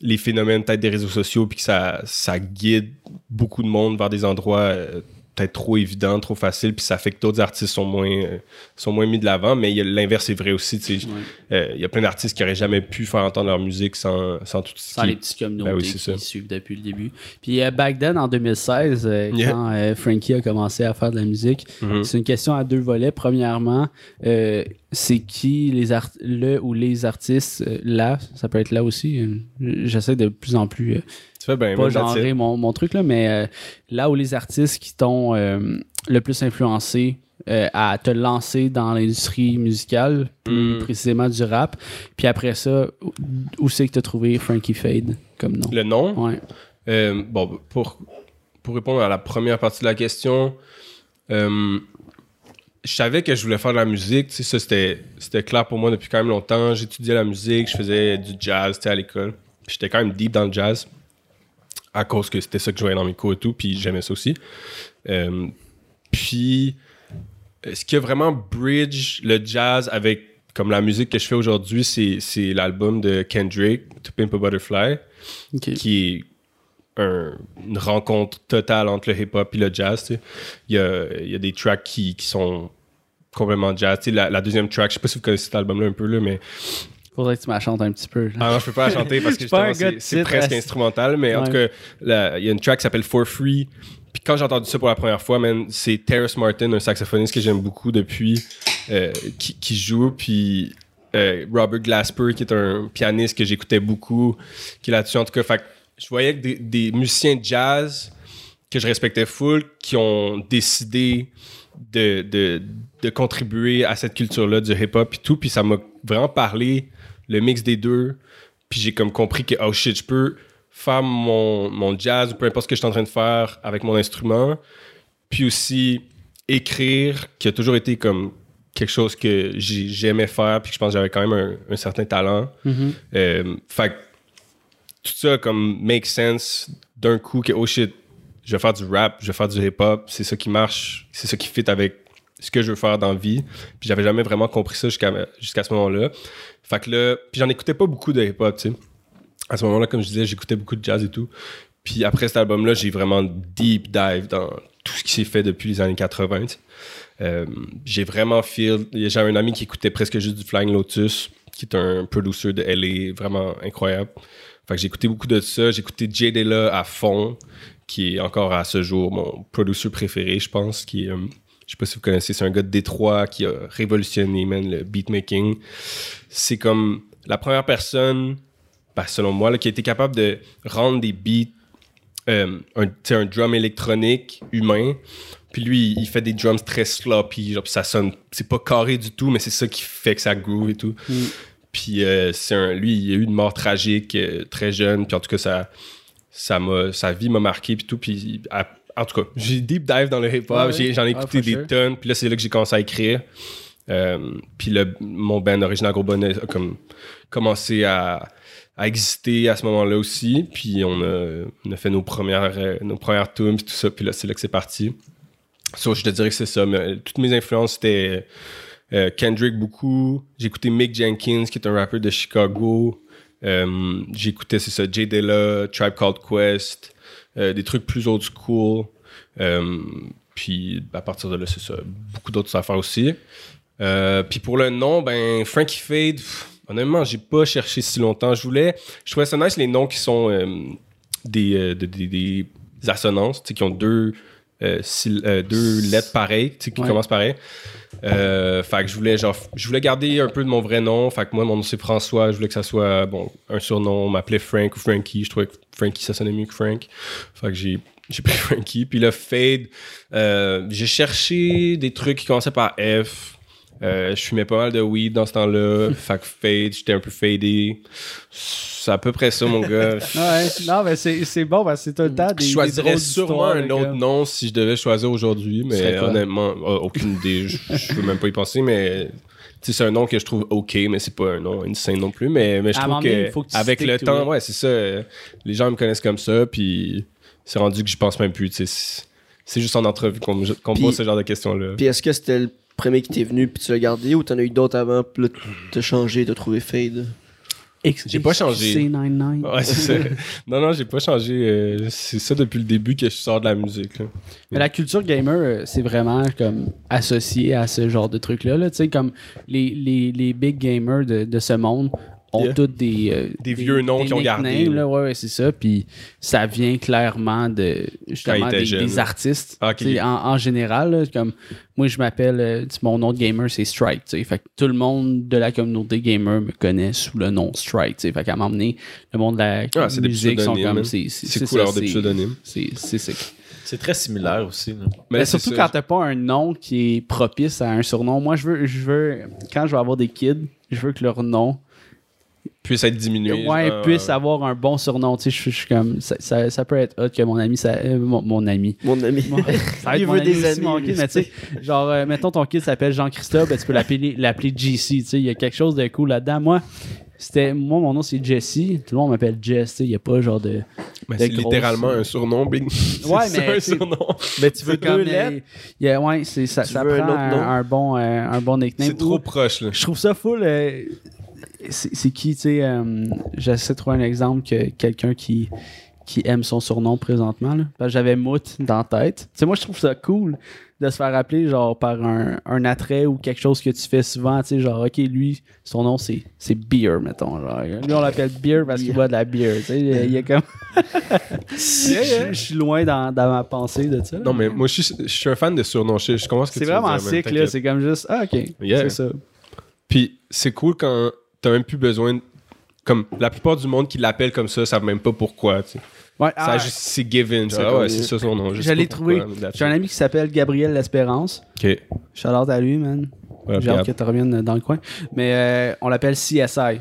les phénomènes peut-être des réseaux sociaux, puis que ça, ça guide beaucoup de monde vers des endroits euh, peut-être trop évidents, trop faciles, puis ça fait que d'autres artistes sont moins, euh, sont moins mis de l'avant, mais l'inverse est vrai aussi. Ouais. Euh, Il y a plein d'artistes qui auraient jamais pu faire entendre leur musique sans, sans tout ce Sans qui... les petites communautés Ben oui, qui ça. suivent depuis le début. Puis euh, back then, en 2016, euh, Yeah. quand Frankie a commencé à faire de la musique, Mhm. c'est une question à deux volets. Premièrement, c'est qui les art le ou les artistes là, ça peut être là aussi. J'essaie de plus en plus Tu fais bien, pas genrer mon, mon truc là, mais euh, là où les artistes qui t'ont euh, le plus influencé euh, à te lancer dans l'industrie musicale, plus Mm. précisément du rap. Puis après ça, où, c'est que tu as trouvé Frankie Fade comme nom? Le nom, Ouais. Bon, pour, pour répondre à la première partie de la question, je savais que je voulais faire de la musique. Tu sais, ça, c'était, c'était clair pour moi depuis quand même longtemps. J'étudiais la musique, je faisais du jazz tu sais, à l'école. J'étais quand même deep dans le jazz à cause que c'était ça que je voyais dans mes cours et tout. Puis j'aimais ça aussi. Euh, puis, ce qui a vraiment bridge le jazz avec comme la musique que je fais aujourd'hui, c'est, c'est l'album de Kendrick, To Pimp a Butterfly qui est un- une rencontre totale entre le hip-hop et le jazz. tu sais. Il y a, il y a des tracks qui, qui sont complètement jazz. Tu sais, la, la deuxième track, je sais pas si vous connaissez cet album-là un peu, là, mais Faudrait que tu m'achantes un petit peu. là. ah non, je peux pas la chanter parce [LAUGHS] que justement, c'est presque instrumental. Mais en tout cas, il y a une track qui s'appelle For Free. Puis quand j'ai entendu ça pour la première fois, man, c'est Terrace Martin, un saxophoniste que j'aime beaucoup depuis, euh, qui, qui joue. Puis euh, Robert Glasper, qui est un pianiste que j'écoutais beaucoup, qui est là-dessus. En tout cas, fait je voyais que des, des musiciens de jazz que je respectais full, qui ont décidé de, de, de contribuer à cette culture-là du hip-hop et tout. Puis ça m'a vraiment parlé, le mix des deux. Puis j'ai comme compris que, oh shit, je peux faire mon, mon jazz ou peu importe ce que je suis en train de faire avec mon instrument. Puis aussi écrire, qui a toujours été comme quelque chose que j'ai- j'aimais faire, puis que je pense que j'avais quand même un, un certain talent. Mhm. Euh, fait que tout ça comme make sense d'un coup que oh shit, je vais faire du rap, je vais faire du hip hop, c'est ça qui marche, c'est ça qui fit avec ce que je veux faire dans la vie. Puis j'avais jamais vraiment compris ça jusqu'à ce moment-là. Fait que là, puis j'en écoutais pas beaucoup de hip hop, tu sais. À ce moment-là, comme je disais, j'écoutais beaucoup de jazz et tout. Puis après cet album-là, j'ai vraiment deep dive dans tout ce qui s'est fait depuis les années 80. tu sais. Euh, j'ai vraiment feel. J'avais un ami qui écoutait presque juste du Flying Lotus, qui est un producer de LA vraiment incroyable. Fait que j'ai écouté beaucoup de ça. J'ai écouté Jay à fond, qui est encore à ce jour mon producer préféré, je pense. Qui euh, je sais pas si vous connaissez, c'est un gars de Détroit qui a révolutionné man, le beatmaking. C'est comme la première personne, ben, selon moi, là, qui a été capable de rendre des beats euh, un, drum électronique humain. Puis lui, il fait des drums très sloppy, genre, puis ça sonne, c'est pas carré du tout, mais c'est ça qui fait que ça groove et tout. Puis euh, c'est un, lui, il a eu une mort tragique euh, très jeune, puis en tout cas, ça, ça m'a, sa vie m'a marqué, puis tout. Puis à- en tout cas, j'ai deep dive dans le hip-hop, Ouais, j'en ai Ah, écouté des sure. tonnes, puis là, c'est là que j'ai commencé à écrire. Euh, puis le, mon band original Gros Bonnet a comme commencé à, à exister à ce moment-là aussi. Puis on a, on a fait nos premières, euh, nos premières tunes, puis tout ça. Puis là, c'est là que c'est parti. So, je te dirais que c'est ça. Mais toutes mes influences, c'était euh, Kendrick beaucoup. J'écoutais Mick Jenkins, qui est un rappeur de Chicago. Euh, J'écoutais, c'est ça, Jay Dilla, Tribe Called Quest, euh, des trucs plus old school. Euh, puis à partir de là, c'est ça. Beaucoup d'autres affaires aussi. Euh, puis pour le nom, ben Frankie Fade, pff, honnêtement, j'ai pas cherché si longtemps. Je voulais, je trouvais ça nice les noms qui sont euh, des, euh, de- des, des assonances, qui ont deux euh, euh, deux lettres pareilles, qui Ouais. commencent pareil. Euh, fait que je voulais genre, je voulais garder un peu de mon vrai nom. Fait que moi, mon nom c'est François. Je voulais que ça soit bon un surnom. On m'appelait Frank ou Frankie. Je trouvais que Frankie ça sonnait mieux que Frank. Fait que j'ai [LAUGHS] j'ai pris Frankie. Puis le Fade, euh, j'ai cherché des trucs qui commençaient par F. Euh, je fumais pas mal de weed dans ce temps-là. [LAUGHS] fait que Fade, j'étais un peu fadé. C'est à peu près ça, mon gars. [LAUGHS] Ouais, non, mais c'est c'est bon parce que c'est tout le temps des. Je choisirais sûrement un autre nom si je devais choisir aujourd'hui, mais honnêtement, euh, aucune idée. Je, veux même pas y penser, mais c'est un nom que je trouve ok, mais c'est pas un nom insane non plus. Mais, mais je À un trouve que, tu avec le temps, ouais, c'est ça. euh, les gens me connaissent comme ça, puis c'est rendu que je pense même plus. C'est juste en entrevue qu'on me- pose ce genre de questions-là. Puis est-ce que c'était le premier qui t'est venu puis tu l'as gardé ou t'en as eu d'autres avant puis là t'as changé, t'as trouvé Fade? J'ai pas changé. C99. Ouais, c'est ça. [LAUGHS] Non, non, j'ai pas changé. euh, c'est ça depuis le début que je sors de la musique. là. Mais la culture gamer, euh, c'est vraiment comme associé à ce genre de trucs-là. Là. Tu sais, comme les, les, les big gamers de, de ce monde ont Yeah. tous des, euh, Des vieux noms qu'ils ont gardés, nicknames, là. Là, ouais, ouais, c'est ça. Puis ça vient clairement de justement des, artistes. Ah, En, en général, là, comme moi, je m'appelle, euh, mon nom de gamer, c'est Strike. tu sais. Fait que tout le monde de la communauté gamer me connaît sous le nom Strike. tu sais. Fait qu'à m'emmener, le monde de la Ah, musique sont comme. hein. C'est cool d'avoir des pseudonymes. C'est très similaire aussi. là. Mais là, surtout ça. quand t'as pas un nom qui est propice à un surnom. Moi, je veux, je veux, quand je vais avoir des kids, je veux que leur nom puisse être diminué. ouais, genre, puisse euh, avoir un bon surnom. Tu sais, je, je suis comme, ça, ça, ça peut être hot que mon ami, ça, euh, mon, mon ami. Mon ami. Mon- [LAUGHS] ça Il veut ami des aussi, amis, mon lui, kid, mais tu sais, genre, euh, mettons ton kid s'appelle Jean-Christophe, ben, tu peux l'appeler, l'appeler JC, tu sais, il y a quelque chose de cool là-dedans. Moi, c'était, moi, mon nom c'est Jesse, tout le monde m'appelle Jess, tu sais, il y a pas genre de... mais de c'est littéralement un surnom, Big. Ouais, [LAUGHS] C'est mais ça, un c'est- surnom. Mais tu veux C'est deux comme, lettres? euh, il y a- ouais, c'est, ça, Tu ça veux un prend autre un, nom? un bon, euh, un bon nickname. C'est trop proche, là. je trouve ça full. euh, c'est c'est qui, tu sais, euh, j'essaie de trouver un exemple que quelqu'un qui, qui aime son surnom présentement. Là. Parce que j'avais Mout dans la tête. Tu sais, moi, je trouve ça cool de se faire appeler genre par un, un attrait ou quelque chose que tu fais souvent. Tu sais, genre, OK, lui, son nom, c'est c'est Beer, mettons. Genre. Lui, on l'appelle Beer parce qu'il boit de la bière. Tu sais, il y a- comme... [LAUGHS] je, suis loin dans, dans ma pensée de ça. Non, mais moi, je suis, je suis un fan de surnoms. Je, je comprends ce que C'est vraiment sick, là. C'est comme juste, ah, OK, Yeah. c'est ça. Puis c'est cool quand t'as même plus besoin. de- Comme la plupart du monde qui l'appelle comme ça, savent même pas pourquoi. tu sais. Ouais, Ça ah, juste- c'est given. C'est ah ouais, c'est ça son nom. mais that's J'ai un ami qui s'appelle Gabriel L'Espérance. Ok. Shout out à lui, man. Ouais, J'ai hâte que tu reviennes dans le coin. Mais euh, on l'appelle CSI.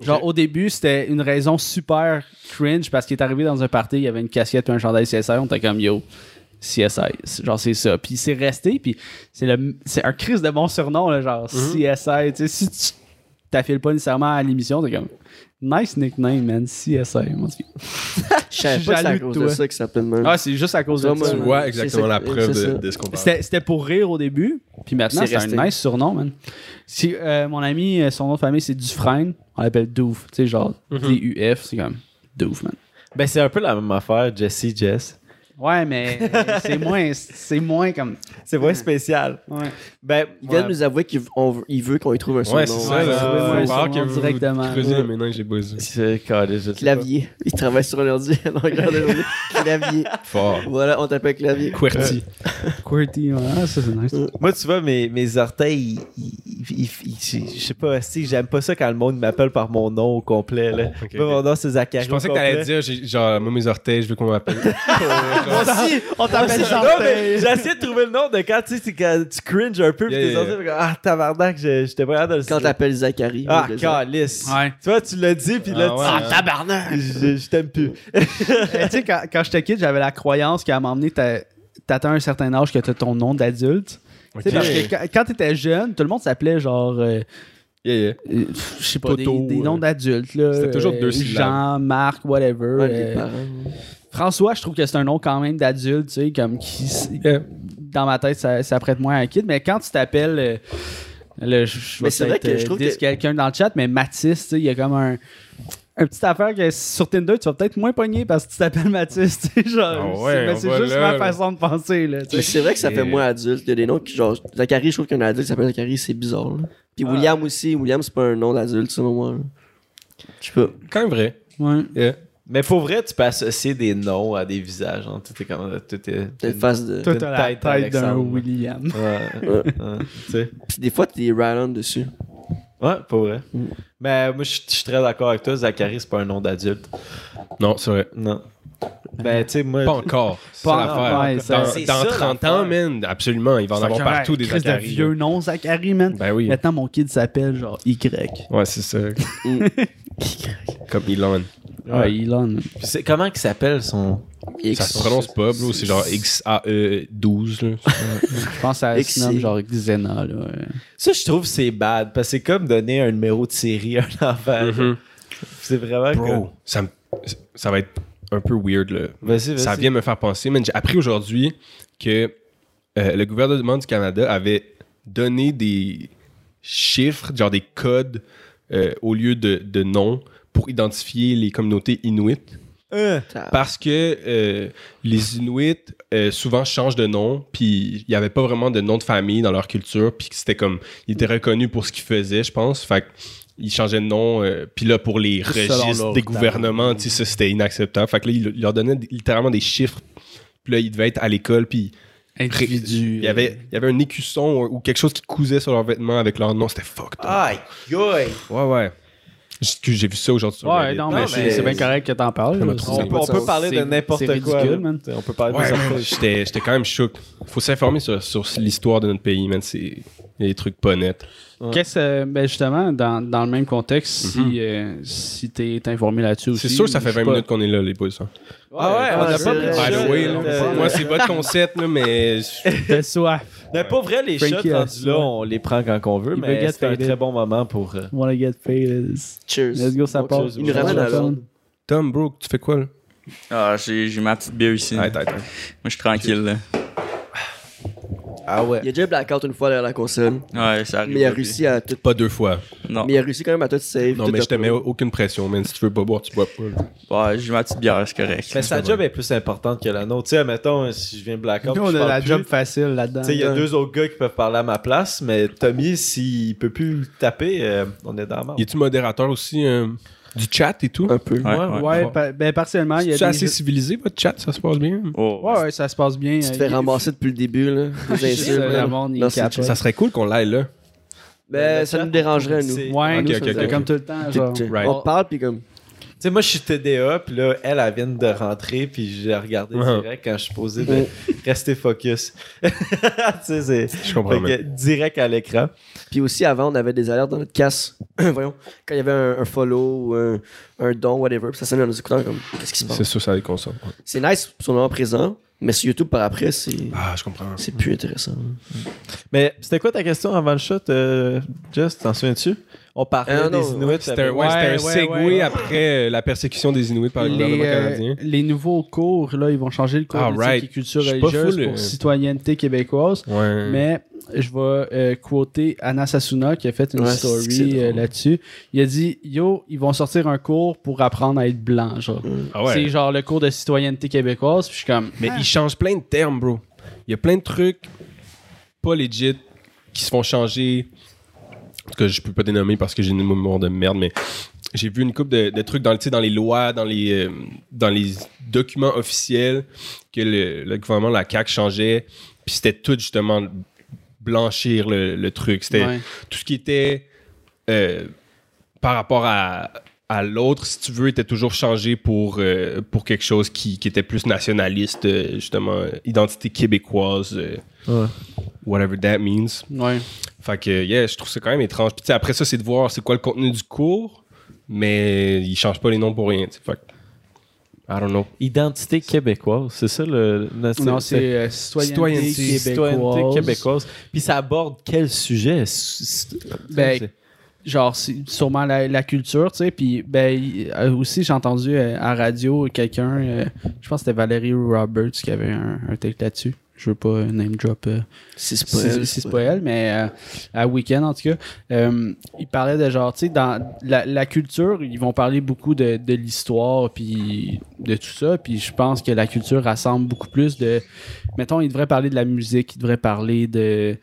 Genre, au début, c'était une raison super cringe parce qu'il est arrivé dans un party, il y avait une casquette ou un chandail CSI. On était comme yo, CSI. Genre, c'est ça. Puis c'est resté. Puis c'est le c'est un crise de bon surnom, là, genre CSI. Tu sais, si tu t'affiles pas nécessairement à l'émission, t'es comme nice nickname, man. CSI. Moi, c'est- [LAUGHS] Je savais pas que c'est à cause toi. de ça que ça s'appelle même. Ah, c'est juste à cause de Ça. Tu vois c'est exactement la preuve de, ce qu'on parle. C'était c'était pour rire au début, puis maintenant C'est un nice surnom, man. Si, euh, mon ami, euh, son nom de famille c'est Dufresne, on l'appelle Doof, tu sais, genre D-U-F, c'est comme Doof, man. Ben, c'est un peu la même affaire, Jesse, Jess. Ouais, mais c'est [LAUGHS] moins, c'est moins comme. C'est vraiment spécial. Ouais. Ben, Il vient ouais. de nous avouer qu'il veut- qu'on lui trouve un surnom. Ouais, c'est ça. Ouais, là. que nom vous directement. maintenant que j'ai buzzé. C'est. Clavier. Il travaille sur un ordi [LAUGHS] à longueur de journée. Clavier. Fort. Voilà, on t'appelle clavier. QWERTY. [LAUGHS] QWERTY, ouais, ah, ça c'est nice. Moi, tu vois, mes, mes orteils, ils- ils- ils- ils- je sais pas, si j'aime pas ça quand le monde m'appelle par mon nom au complet. Là. Moi, mon nom, c'est Zachary. Je pensais que t'allais dire, j'ai- genre, moi, mes orteils, je veux qu'on m'appelle. Moi aussi, On t'appelle Non, mais j'ai essayé de trouver le nom de quand tu sais, quand tu cringes un peu, pis Yeah, tes yeah, ah, tabarnak, j'étais pas capable de le Quand t'appelles Zachary. Ah, calice. Ouais. Tu vois, tu l'as dit, pis là, Ah, ouais, tu. hein. tabarnak! Je, je t'aime plus. [LAUGHS] Tu sais, quand, quand j'étais kid, j'avais la croyance qu'à un moment donné, t'as- t'atteins un certain âge que t'as ton nom d'adulte. Parce que quand, quand t'étais jeune, tout le monde s'appelait genre. euh, Yeah, yeah. euh, je sais pas, des, Toto, des noms euh, d'adultes. là. c'était toujours deux Euh, syllabes. Jean, Marc, whatever. Ouais, euh. François, je trouve que c'est un nom quand même d'adulte, tu sais, comme qui. Yeah. Dans ma tête, ça, ça prête moins à un kid. Mais quand tu t'appelles. euh, je, Mais c'est vrai que je euh, trouve que- quelqu'un dans le chat, mais Mathis, tu sais, il y a comme un. Un petite affaire que sur Tinder, tu vas peut-être moins pogner parce que tu t'appelles Mathis, [LAUGHS] tu sais, genre. Ah ouais, c'est- juste là, ma façon de penser, là. tu sais. Mais c'est vrai que ça fait moins adulte. Il y a des noms qui, genre, Zachary, je trouve qu'un adulte qui s'appelle Zachary, c'est bizarre. là. Puis Ah. William aussi. William, c'est pas un nom d'adulte, selon moi. Je sais pas. Quand même vrai. Ouais. Yeah. Mais pour vrai, tu peux associer des noms à des visages. Hein. Tout est comme. Tout est. T'as une face de. Une t'as la tête tête d'un. William. Ouais, Ouais. [LAUGHS] ouais, tu sais. Puis des fois, t'es right-on dessus. Ouais, pour vrai. Mm. Mais moi, je suis très d'accord avec toi. Zachary, c'est pas un nom d'adulte. Non, c'est vrai. Non. Ben, tu sais, moi. Pas encore. C'est Pas ça l'affaire. ouais, Dans, c'est dans ça, 30 ans, man, absolument, il va en avoir partout des Chris de Zachary. vieux nom, Zachary, man. Ben oui. Maintenant, mon kid s'appelle genre Y. Ouais, c'est ça. Mm. [LAUGHS] Comme Elon. Ouais, Elon. C'est- comment il s'appelle son. Ça se prononce pas, bro. C'est genre XAE12. là. [LAUGHS] Je pense à X, c'est- genre Xena, là. ouais. Ça, je trouve que c'est bad. Parce que c'est comme donner un numéro de série à un [LAUGHS] enfant. Mhm. C'est vraiment. Bro, ça, me- ça va être un peu weird, là. que- Vas-y, vas-y. Ça vient me faire penser. Man, j'ai appris aujourd'hui que euh, le gouvernement du Canada avait donné des chiffres, genre des codes, euh, au lieu de, de noms pour identifier les communautés inuites. Euh, Parce que euh, les Inuits euh, souvent changent de nom, puis il n'y avait pas vraiment de nom de famille dans leur culture, puis c'était comme. Ils étaient reconnus pour ce qu'ils faisaient, je pense. Fait ils changeaient de nom, euh, puis là, pour les registres des gouvernements, tu sais, ça c'était inacceptable. Fait que là, ils leur donnaient littéralement des chiffres, puis là, ils devaient être à l'école, puis Individu. il y avait, il y avait un écusson ou, ou quelque chose qui cousait sur leurs vêtements avec leur nom, c'était fucked. aïe. Ouais, ouais. J'ai vu ça aujourd'hui sur Ouais, non, Non, mais, c'est c'est bien correct que t'en parles. On, peut, on peut parler de n'importe c'est quoi. ridicule, là. man. On peut parler de Ouais, n'importe man, quoi. j'étais j'étais quand même choqué. Faut s'informer sur, sur l'histoire de notre pays, man. C'est des trucs pas nets. Qu'est-ce euh, ben justement dans, dans le même contexte si Mhm. euh, si t'es informé là-dessus aussi C'est sûr que ça fait je sais 20 pas. minutes qu'on est là, les boys. hein. Ah ouais, on a c'est pas pris By the way, là. moi, c'est votre concept, là, mais T'as soif Mais pas vrai, les shots Frankie rendus là, on les prend quand on veut, Il mais c'est un très bon moment pour. euh, wanna get paid Cheers. let's go ça part. Il ramène à l'ordre. Tom, bro, tu fais quoi, là? Ah, j'ai j'ai ma petite bière ici. Moi, je suis tranquille, là. Ah ouais. Il a déjà blackout une fois derrière la console. Ouais, ça arrive. Mais il a réussi à tout. Pas deux fois. Non. Mais il a réussi quand même à tout save. Non, tout mais je te mets aucune pression, man. Si tu veux pas boire, tu bois pas. Ouais, j'ai ma petite bière, c'est correct. Mais sa job est plus importante que la nôtre. Tu sais, mettons, si je viens blackout, Nous, on a la plus, job facile là-dedans Tu sais, il y a deux autres gars qui peuvent parler à ma place, mais Tommy, s'il peut plus taper, euh, on est dans la merde. Y tu modérateur aussi euh, du chat et tout? Un peu. Ouais, ouais. ouais pa- ben partiellement il y a C'est des assez civilisé, votre chat? Ça se passe bien? Oh, ouais ouais ça se passe bien Tu te fais il- ramasser depuis le début, là. [LAUGHS] Des c'est insultes. ça, man. le monde, il Non, c'est capote. Ça serait cool qu'on l'aille là. Ben, ça nous dérangerait, nous. ouais Ok, nous, ok, comme tout le temps genre Right. On te parle, puis comme. Tu sais, moi, je suis TDA, puis là, elle, elle vient de rentrer, puis j'ai regardé Ouais. direct quand je suis posé de rester focus. [LAUGHS] tu sais, c'est. Je comprends Fait que direct à l'écran. Puis aussi, avant, on avait des alertes dans notre casse. [CLEARS THROAT] Voyons. Quand il y avait un, un follow ou un, un don, whatever, puis ça sonnait dans nos écouteurs comme. Qu'est-ce qui se C'est passe? sûr, ça les consomme. C'est nice sur le moment présent, mais sur YouTube par après, c'est. Ah, je comprends. C'est plus intéressant. Mais c'était quoi ta question avant le shot, euh, Just? T'en souviens-tu? On parlait Euh, non, des Inuits. C'était un, ouais, un ouais. après euh, la persécution des Inuits par le les, gouvernement euh, canadien. les nouveaux cours, là, ils vont changer le cours Ah, d'éthique right. et culture religieuse full, pour euh, citoyenneté québécoise. Ouais. Mais je vais euh, quoter Anna Sasuna qui a fait une Ouais, story euh, là-dessus. Il a dit Yo, ils vont sortir un cours pour apprendre à être blanc. Genre. Ah ouais. C'est genre le cours de citoyenneté québécoise. Puis je suis comme. Mais ils changent plein de termes, bro. Il y a plein de trucs pas legit qui se font changer. Cas, je peux pas dénommer parce que j'ai une mémoire de merde, mais j'ai vu une couple de, de trucs dans, dans les lois, dans les, euh, dans les documents officiels que le, le gouvernement, la CAQ, changeait. Puis c'était tout justement blanchir le, le truc. C'était Ouais. tout ce qui était euh, par rapport à, à l'autre, si tu veux, était toujours changé pour, euh, pour quelque chose qui, qui était plus nationaliste, euh, justement, euh, identité québécoise, euh, Ouais. whatever that means. Ouais. Fait que, yeah, je trouve ça quand même étrange. Puis après ça, c'est de voir c'est quoi le contenu du cours, mais ils changent pas les noms pour rien. Fait que, I don't know. Identité québécoise, c'est ça le. le- Non, c'est euh, citoyenneté, Citoyenneté, québécoise. citoyenneté québécoise. Puis ça aborde quel sujet? Ben, genre sûrement la, la culture tu sais. Puis ben euh, aussi j'ai entendu euh, à radio quelqu'un euh, je pense que c'était Valérie Roberts qui avait un, un take là-dessus. Je veux pas euh, name drop euh, Si c'est si pas elle, si c'est pas elle. mais à Weekend en tout cas il parlait de genre tu sais dans la, la culture ils vont parler beaucoup de, de l'histoire puis de tout ça. Puis je pense que la culture rassemble beaucoup plus de mettons ils devraient parler de la musique ils devraient parler de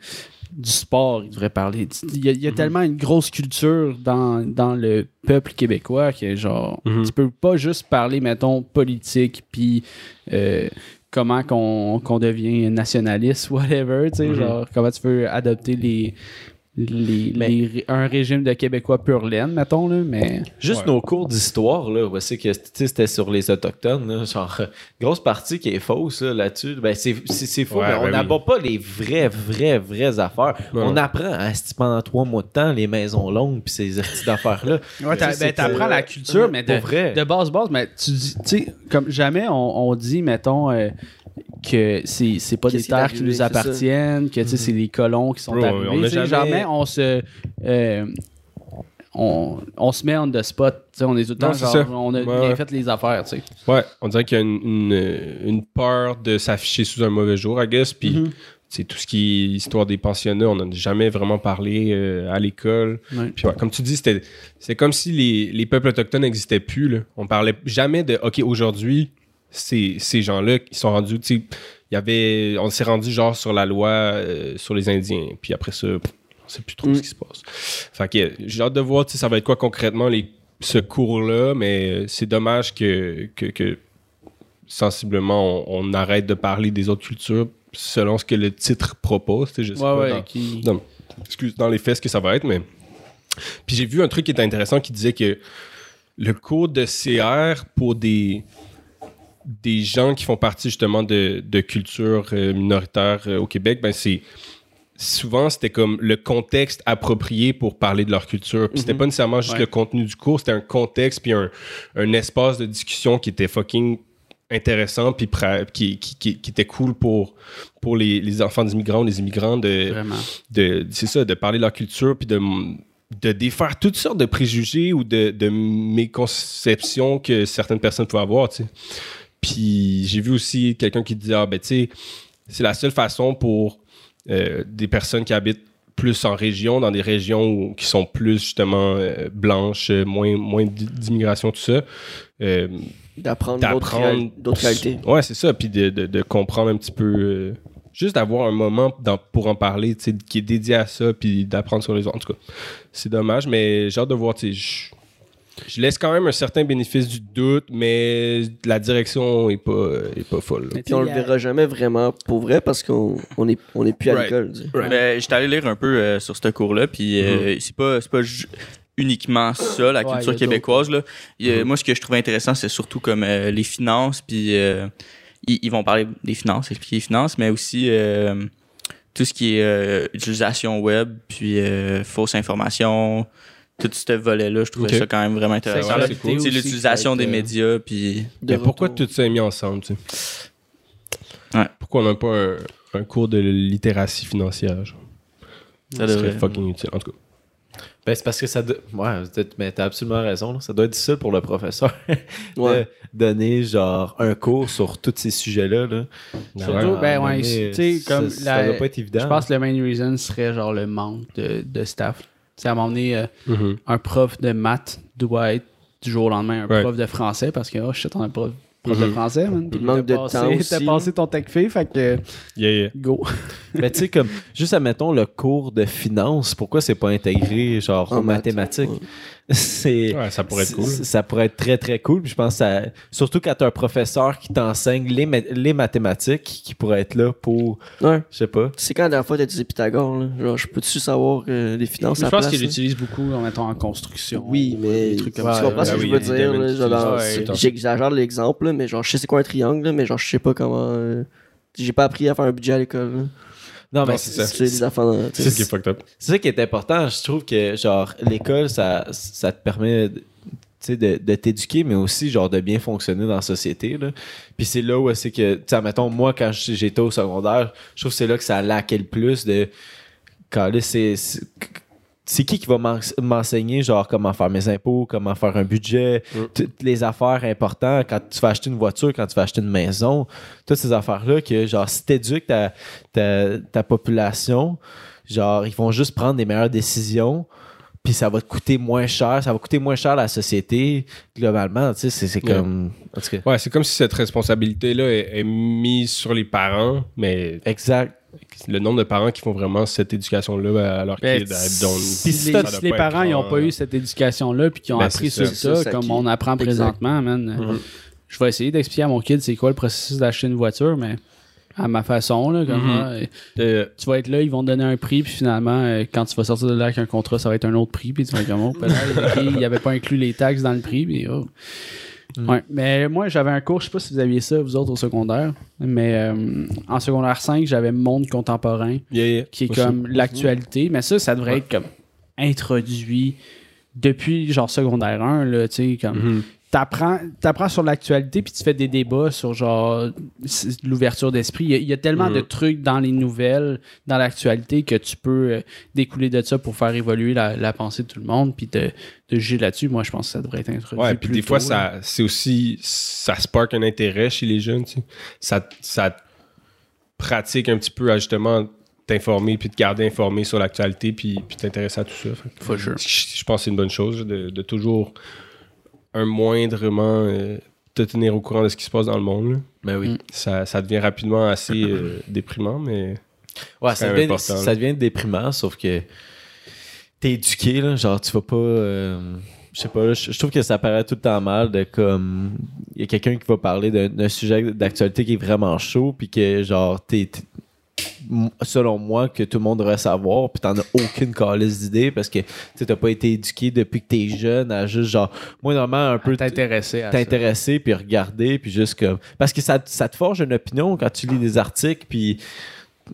du sport, il devrait parler. Il y a, il y a tellement une grosse culture dans, dans le peuple québécois que, genre, Mhm. tu peux pas juste parler, mettons, politique, puis euh, comment qu'on devient nationaliste, [LAUGHS] whatever, tu sais, Mhm. genre, comment tu veux adopter les. Les, Mais- les- un régime de Québécois pur laine, mettons, là, mais. Juste Ouais. nos cours d'histoire, là, où c'est que tu sais, c'était sur les Autochtones, là, genre, [LAUGHS] grosse partie qui est fausse là, là-dessus. Ben, c'est, faux, Ouais, mais ben on oui. n'aborde pas les vraies, vraies, vraies affaires. Ouais. On apprend à pendant trois mois de temps les maisons longues puis ces [LAUGHS] petites affaires-là. Ouais, ben, t'apprends la culture, mais de, vrai. de base, base, mais tu dis, tu sais, comme jamais on, on dit, mettons, euh, que c'est, c'est pas des terres qui nous appartiennent, que tu sais, c'est les colons qui sont Bro, arrivés. on jamais- jamais on se. euh, on, on se met on the spot. Tu sais, on est tout le temps Non, genre, on a Ouais, bien ouais. fait les affaires, tu sais. Ouais, on dirait qu'il y a une, une, une peur de s'afficher sous un mauvais jour, I guess. Puis, Mhm. c'est tout ce qui est histoire des pensionnats, on n'en a jamais vraiment parlé euh, à l'école. Ouais. Puis, ouais, comme tu dis, c'était c'est comme si les, les peuples autochtones n'existaient plus. Là. On parlait jamais de, OK, aujourd'hui, ces, ces gens-là, ils sont rendus, tu sais, il y avait, on s'est rendu genre sur la loi euh, sur les Indiens. Puis après ça, on sait plus trop Mm. ce qui se passe. Fait que j'ai hâte de voir, tu sais, ça va être quoi concrètement les, ce cours-là, mais euh, c'est dommage que, que, que sensiblement on, on arrête de parler des autres cultures selon ce que le titre propose. tu sais, Je sais Ouais, pas ouais, dans- qui- dans, excuse, dans les faits ce que ça va être, mais. Puis j'ai vu un truc qui était intéressant qui disait que le cours de CR pour des des gens qui font partie justement de, de cultures euh, minoritaires euh, au Québec, ben c'est souvent c'était comme le contexte approprié pour parler de leur culture. Puis c'était pas nécessairement juste Ouais. le contenu du cours, c'était un contexte puis un, un espace de discussion qui était fucking intéressant puis qui, qui, qui, qui était cool pour pour les, les enfants d'immigrants ou les immigrants de Vraiment. de c'est ça de parler de leur culture puis de de défaire toutes sortes de préjugés ou de, de méconceptions que certaines personnes peuvent avoir tu sais puis j'ai vu aussi quelqu'un qui disait ah ben tu sais c'est la seule façon pour euh, des personnes qui habitent plus en région dans des régions où- qui sont plus justement euh, blanches euh, moins moins d'i- d'immigration tout ça euh, D'apprendre d'autres réalités. Ouais, c'est ça. Puis de, de- de comprendre un petit peu. juste d'avoir un moment dans- pour en parler, tu sais, qui est dédié à ça, puis d'apprendre sur les autres. En tout cas, c'est dommage, mais j'ai hâte de voir. tu sais, Je, laisse quand même un certain bénéfice du doute, mais la direction est pas, est pas folle. Mais tu Puis on le verra jamais vraiment pour vrai parce qu'on on est, on est plus à Right. l'école. tu sais. Ben, j'étais allé lire un peu euh, sur ce cours-là, puis euh, c'est pas, c'est pas uniquement ça, la culture québécoise. Là. Il a- Moi, ce que je trouvais intéressant, c'est surtout comme euh, les finances, puis euh, ils, ils vont parler des finances, expliquer les finances, mais aussi euh, tout ce qui est euh, utilisation web, puis euh, fausse information, tout ce volet-là, je trouvais ça quand même vraiment intéressant. C'est cool. C'est aussi, l'utilisation des euh, médias, puis... De Mais pourquoi tout ça est mis ensemble, tu sais? Ouais. Pourquoi on n'a pas un, un cours de littératie financière? Genre? Ça Ça serait fucking utile. En tout cas. Ben, c'est parce que ça. do- Ouais, peut-être- mais t'as absolument raison. là. Ça doit être difficile pour le professeur [LAUGHS] Ouais. de donner genre un cours sur tous ces sujets-là. Là. Surtout, ben ouais, donné, tu sais, ça- comme ça, la- doit pas être évident. Je pense que le main reason serait genre le manque de, de staff. Tu sais, à un moment donné, euh, Mhm. un prof de maths doit être du jour au lendemain un prof de français parce que, oh shit, on a un prof, prof de Mhm. français, man. Il manque T'as de passé- temps aussi, T'as passé ton tech fait, fait que Yeah, yeah. go. [LAUGHS] Mais tu sais, comme, juste admettons le cours de finance, pourquoi c'est pas intégré, genre, En mathématiques? ouais. C'est. Ouais, ça pourrait être cool. c'est- Ça pourrait être très très cool. Puis je pense que ça, surtout quand t'as un professeur qui t'enseigne les, ma- les mathématiques, qui pourrait être là pour, Ouais. je sais pas. C'est quand la dernière fois t'as utilisé Pythagore, là? Genre, je peux-tu savoir euh, les finances Je pense qu'il l'utilise beaucoup, en mettant en construction. Oui, mais des trucs tu ça. comprends ce Ah que oui, je veux dire. J'exagère l'exemple, mais genre, je sais c'est quoi un triangle, mais genre, je sais pas comment... euh, J'ai pas appris à faire un budget à l'école. Non, mais c'est ça. C'est ce qui est fucked up. C'est ça qui est important. Je trouve que, genre, l'école, ça, ça te permet de- tu sais, de, de t'éduquer, mais aussi, genre, de bien fonctionner dans la société. Là. Puis c'est là où c'est que, tu sais, mettons, moi, quand j'étais au secondaire, je trouve que c'est là que ça laquait le plus de. Quand là, c'est. C'est- qui qui va m'en- m'enseigner, genre, comment faire mes impôts, comment faire un budget, Mm. toutes les affaires importantes quand tu vas acheter une voiture, quand tu vas acheter une maison, toutes ces affaires-là que, genre, si t'éduques ta, ta, ta population, genre, ils vont juste prendre des meilleures décisions, puis ça va te coûter moins cher, ça va coûter moins cher à la société, globalement, tu sais, c'est comme... En tout cas, Ouais, c'est comme si cette responsabilité-là est, est mise sur les parents, mais exact. Le nombre de parents qui font vraiment cette éducation-là à leur Ben, kid. à- si si les, parents n'ont pas eu cette éducation-là puis qui ont Ben, appris sur ça, ça, c'est ça comme qui- on apprend Exact. présentement, man, Mhm. je vais essayer d'expliquer à mon kid c'est quoi le processus d'acheter une voiture, mais à ma façon, là, comme Mhm. ah, euh, Euh, tu vas être là, ils vont te donner un prix, puis finalement, euh, quand tu vas sortir de là avec un contrat, ça va être un autre prix, puis tu vas être comme, oh, il n'y avait pas inclus les taxes dans le prix, puis oh. Ouais. Mais moi, j'avais un cours, je sais pas si vous aviez ça, vous autres, au secondaire, mais euh, en secondaire 5, j'avais Monde contemporain, yeah, yeah. qui est aussi. comme l'actualité, mais ça, ça devrait être comme introduit depuis genre secondaire 1, là, tu sais, comme Mhm. T'apprends, t'apprends sur l'actualité puis tu fais des débats sur genre l'ouverture d'esprit. Il y a, il y a tellement de trucs dans les nouvelles, dans l'actualité que tu peux euh, découler de ça pour faire évoluer la, la pensée de tout le monde puis te, te juger là-dessus. Moi, je pense que ça devrait être introduit. Ouais, puis des fois, là. ça, c'est aussi, ça spark un intérêt chez les jeunes, tu sais. Ça, ça pratique un petit peu à justement t'informer puis te garder informé sur l'actualité puis, puis t'intéresser à tout ça. Sure. Je, je pense que c'est une bonne chose de, de toujours un moindrement euh, te tenir au courant de ce qui se passe dans le monde. là. Ben oui. Mm. Ça, ça devient rapidement assez euh, [COUGHS] déprimant, mais Ouais, ça devient, ça devient déprimant, sauf que t'es éduqué, là, genre tu vas pas... euh, je sais pas, je trouve que ça paraît tout le temps mal de comme... Il y a quelqu'un qui va parler d'un d'un sujet d'actualité qui est vraiment chaud, puis que genre t'es... selon moi, que tout le monde devrait savoir, puis t'en as aucune calice d'idée parce que tu t'as pas été éduqué depuis que t'es jeune à juste genre, moi normalement un peu t'intéresser à t'intéresser puis regarder puis juste comme parce que ça, ça te forge une opinion quand tu lis des articles puis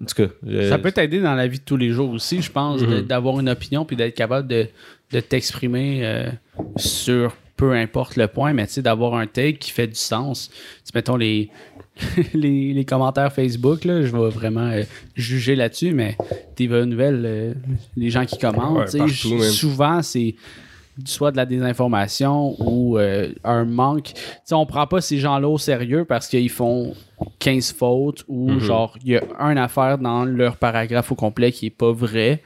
en tout cas je- Ça peut t'aider dans la vie de tous les jours aussi, je pense, Mhm. d'avoir une opinion puis d'être capable de, de t'exprimer euh, sur peu importe le point, mais tu sais, d'avoir un take qui fait du sens. Tu mettons les, [LAUGHS] les, les commentaires Facebook, là, je vais vraiment euh, juger là-dessus, mais TV Nouvelles, euh, les gens qui commentent, Ouais, partout, souvent c'est soit de la désinformation ou euh, un manque. Tu sais, on prend pas ces gens-là au sérieux parce qu'ils font 15 fautes ou Mhm. genre il y a une affaire dans leur paragraphe au complet qui est pas vrai.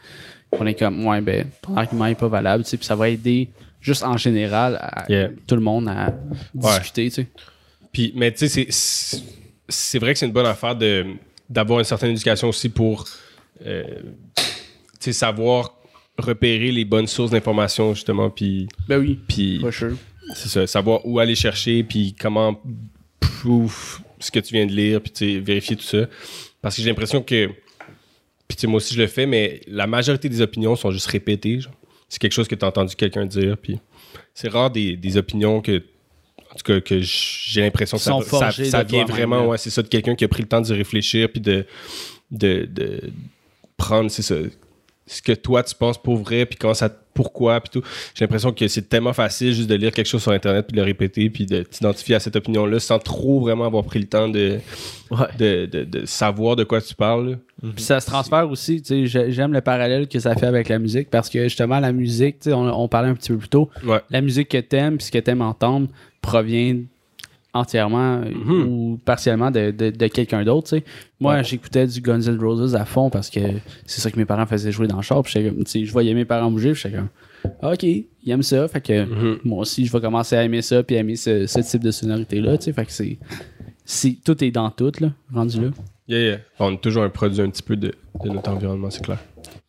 On est comme ouais ben ton argument est pas valable, tu sais, puis ça va aider juste en général à Yeah. tout le monde à discuter, tu sais. Puis, mais tu sais, c'est- c'est- vrai que c'est une bonne affaire de d'avoir une certaine éducation aussi pour euh, savoir repérer les bonnes sources d'information, justement, puis, Ben oui, puis c'est ça, savoir où aller chercher, puis comment proof ce que tu viens de lire, puis vérifier tout ça. Parce que j'ai l'impression que, puis moi aussi je le fais, mais la majorité des opinions sont juste répétées. genre. C'est quelque chose que tu as entendu quelqu'un dire, puis c'est rare des, des opinions que, en tout cas, que j'ai l'impression que ça, ça, de vient vraiment, ouais, c'est ça, de quelqu'un qui a pris le temps d'y réfléchir, puis de, de, de prendre, c'est ça, ce que toi tu penses pour vrai, puis comment ça, pourquoi, puis tout. J'ai l'impression que c'est tellement facile juste de lire quelque chose sur Internet, puis de le répéter, puis de t'identifier à cette opinion-là sans trop vraiment avoir pris le temps de, Ouais. de, de, de savoir de quoi tu parles. Puis ça se transfère aussi, tu sais, j'ai- j'aime le parallèle que ça fait avec la musique parce que justement la musique, tu sais, on, on parlait un petit peu plus tôt, Ouais. la musique que t'aimes puis ce que t'aimes entendre provient entièrement Mhm. ou partiellement de, de- de quelqu'un d'autre. Moi, Ouais. j'écoutais du Guns N' Roses à fond parce que c'est ça que mes parents faisaient jouer dans le char, puis comme, je voyais mes parents bouger, puis j'étais comme OK, ils aiment ça, fait que Mhm. moi aussi je vais commencer à aimer ça puis aimer ce, ce type de sonorité là, tu sais, fait que c'est c'est tout est dans tout là, rendu là. Yeah, yeah. On est toujours un produit un petit peu de, de notre environnement, c'est clair.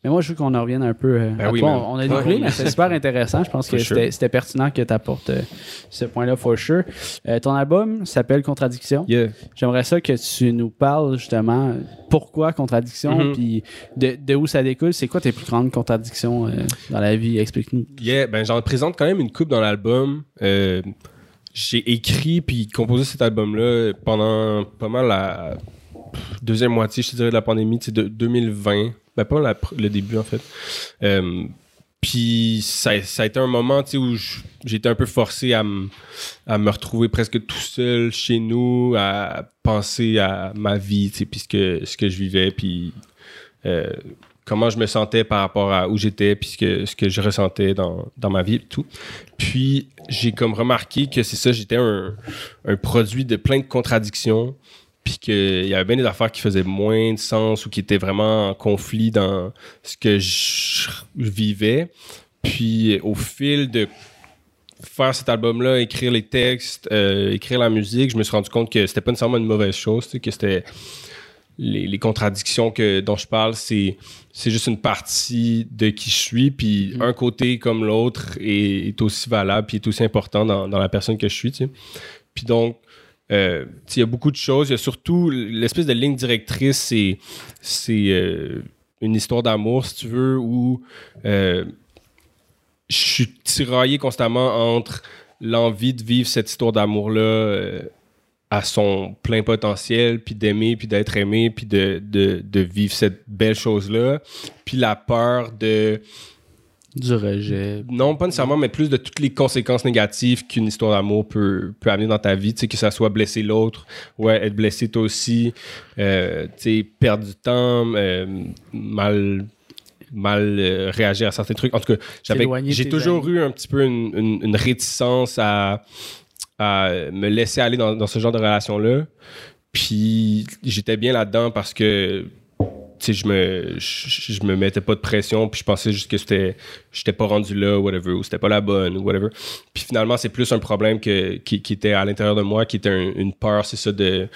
Mais moi, je veux qu'on en revienne un peu. euh, Ben à oui, toi. on, on a Ouais. mais c'est super intéressant. Je pense que sure. c'était pertinent que tu apportes ce point-là, for sure. Euh, ton album s'appelle Contradiction. Yeah. J'aimerais ça que tu nous parles justement pourquoi Contradiction, Mhm. puis de, de où ça découle. C'est quoi tes plus grandes contradictions euh, dans la vie? Explique-nous. Yeah, ben j'en présente quand même une coupe dans l'album. Euh, j'ai écrit puis composé cet album-là pendant pas mal la deuxième moitié, je te dirais, de la pandémie, sais, de 2020. Ben pas le début, en fait. Euh, puis ça, ça a été un moment où été un peu forcé à, me- retrouver presque tout seul chez nous, à penser à ma vie, puis ce que, ce que je vivais, puis euh, comment je me sentais par rapport à où j'étais, puis ce que, je ressentais dans, ma vie et tout. Puis j'ai comme remarqué que c'est ça, j'étais un produit de plein de contradictions, puis qu'il y avait bien des affaires qui faisaient moins de sens ou qui étaient vraiment en conflit dans ce que je, vivais. Puis au fil de faire cet album-là, écrire les textes, euh, écrire la musique, je me suis rendu compte que c'était pas nécessairement une mauvaise chose, tu sais, que c'était les, les contradictions que, dont je parle, c'est, c'est juste une partie de qui je suis. Puis Mm. un côté comme l'autre est, est aussi valable, puis est aussi important dans, dans la personne que je suis. tu sais. Puis donc, euh, il y a beaucoup de choses. Il y a surtout l'espèce de ligne directrice, c'est, euh, une histoire d'amour, si tu veux, où euh, je suis tiraillé constamment entre l'envie de vivre cette histoire d'amour-là à son plein potentiel, puis d'aimer, puis d'être aimé, puis de, de, de vivre cette belle chose-là, puis la peur de Du rejet. non, pas nécessairement, mais plus de toutes les conséquences négatives qu'une histoire d'amour peut, peut amener dans ta vie. Tu sais, que ça soit blesser l'autre, ouais, être blessé toi aussi, euh, tu sais, perdre du temps, euh, mal mal euh, réagir à certains trucs. En tout cas, j'ai toujours amis. eu un petit peu une, une- une réticence à, à me laisser aller dans, dans ce genre de relation-là. Puis j'étais bien là-dedans parce que je me, je, je me mettais pas de pression, puis je pensais juste que c'était, j'étais pas rendu là, whatever, ou c'était pas la bonne, ou whatever. Puis finalement, c'est plus un problème que, qui, était à l'intérieur de moi, qui était un- une peur, c'est ça, de,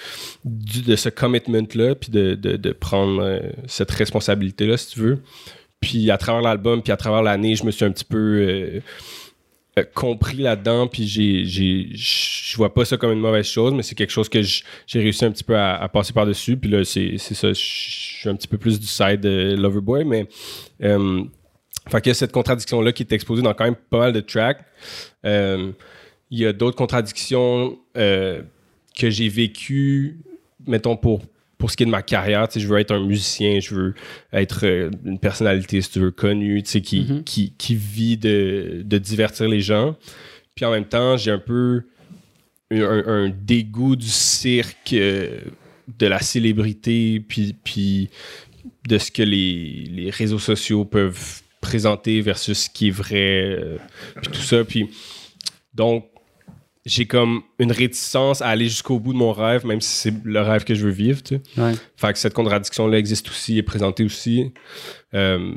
de ce commitment-là, puis de, de, de prendre euh, cette responsabilité-là, si tu veux. Puis à travers l'album, puis à travers l'année, je me suis un petit peu euh, euh, compris là-dedans, puis j'ai, j'ai, je vois pas ça comme une mauvaise chose, mais c'est quelque chose que j'ai réussi un petit peu à, passer par-dessus. Puis là, c'est, ça, je suis un petit peu plus du side de Loverboy, mais... Euh, fait qu'il y a cette contradiction-là qui est exposée dans quand même pas mal de tracks. Euh, il y a d'autres contradictions euh, que j'ai vécues, mettons, pour, pour ce qui est de ma carrière. Tu sais, je veux être un musicien, je veux être euh, une personnalité, si tu veux, connue, tu sais, qui, Mhm. qui, qui vit de, de divertir les gens. Puis en même temps, j'ai un peu un, un dégoût du cirque, euh, de la célébrité, puis, puis de ce que les, les réseaux sociaux peuvent présenter versus ce qui est vrai, euh, puis tout ça. Puis donc, j'ai comme une réticence à aller jusqu'au bout de mon rêve, même si c'est le rêve que je veux vivre, tu sais. Ouais. Fait que cette contradiction-là existe aussi, est présentée aussi. Euh,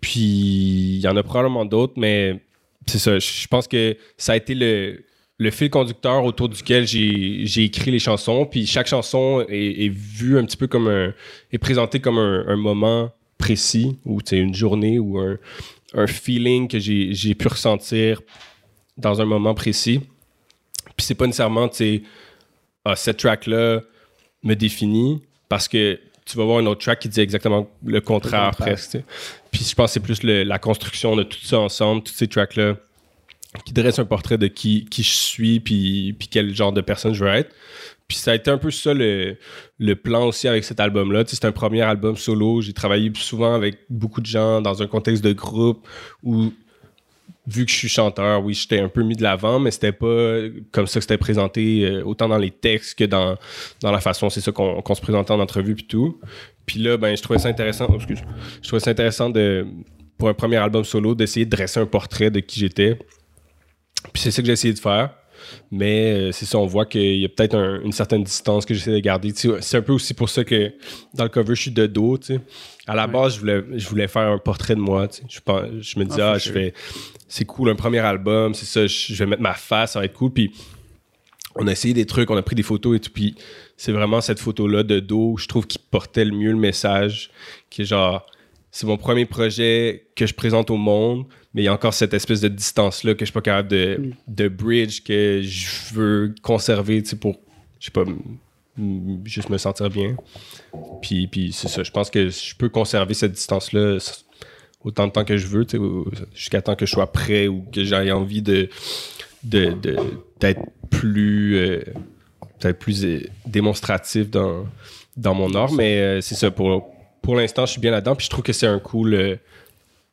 puis il y en a probablement d'autres, mais c'est ça. Je pense que ça a été le, le fil conducteur autour duquel j'ai écrit les chansons. Puis chaque chanson est, est vue un petit peu comme un. est présentée comme un, un moment précis, ou tu sais, une journée, ou un, un feeling que j'ai j'ai pu ressentir dans un moment précis. Puis c'est pas nécessairement, tu sais, ah, cette track-là me définit parce que tu vas voir un autre track qui dit exactement le contraire, Le contraire. presque. Puis je pense que c'est plus le- la construction de tout ça ensemble, tous ces tracks-là, qui dressent un portrait de qui, qui je suis, puis, puis quel genre de personne je veux être. Puis ça a été un peu ça le, le plan aussi avec cet album-là. Tu sais, c'est un premier album solo. J'ai travaillé souvent avec beaucoup de gens dans un contexte de groupe où vu que je suis chanteur, oui, j'étais un peu mis de l'avant, mais c'était pas comme ça que c'était présenté, euh, autant dans les textes que dans, dans la façon, c'est ça qu'on se présentait en entrevue puis tout. Puis là, ben, je trouvais ça intéressant, oh, excuse, je trouvais ça intéressant de, pour un premier album solo, d'essayer de dresser un portrait de qui j'étais. Puis c'est ça que j'ai essayé de faire. Mais euh, c'est ça, on voit qu'il y a peut-être un- une certaine distance que j'essaie de garder. C'est un peu aussi pour ça que dans le cover, je suis de dos. À la base, je voulais, je voulais faire un portrait de moi. Je, je me disais, Ah, ah, je c'est cool, un premier album, c'est ça, je, je vais mettre ma face, ça va être cool. Puis on a essayé des trucs, on a pris des photos et tout. Puis c'est vraiment cette photo-là de dos, je trouve, qui portait le mieux le message. Qui est genre, c'est mon premier projet que je présente au monde, mais il y a encore cette espèce de distance-là que je suis pas capable de, de bridge, que je veux conserver, tu sais, pour, je sais pas, juste me sentir bien. Puis, puis c'est ça, je pense que je peux conserver cette distance-là autant de temps que je veux, tu sais, jusqu'à temps que je sois prêt ou que j'ai envie de de- de- d'être plus euh, peut-être plus euh, démonstratif dans, dans mon art, mais euh, c'est ça, pour, pour l'instant, je suis bien là-dedans, puis je trouve que c'est un cool euh,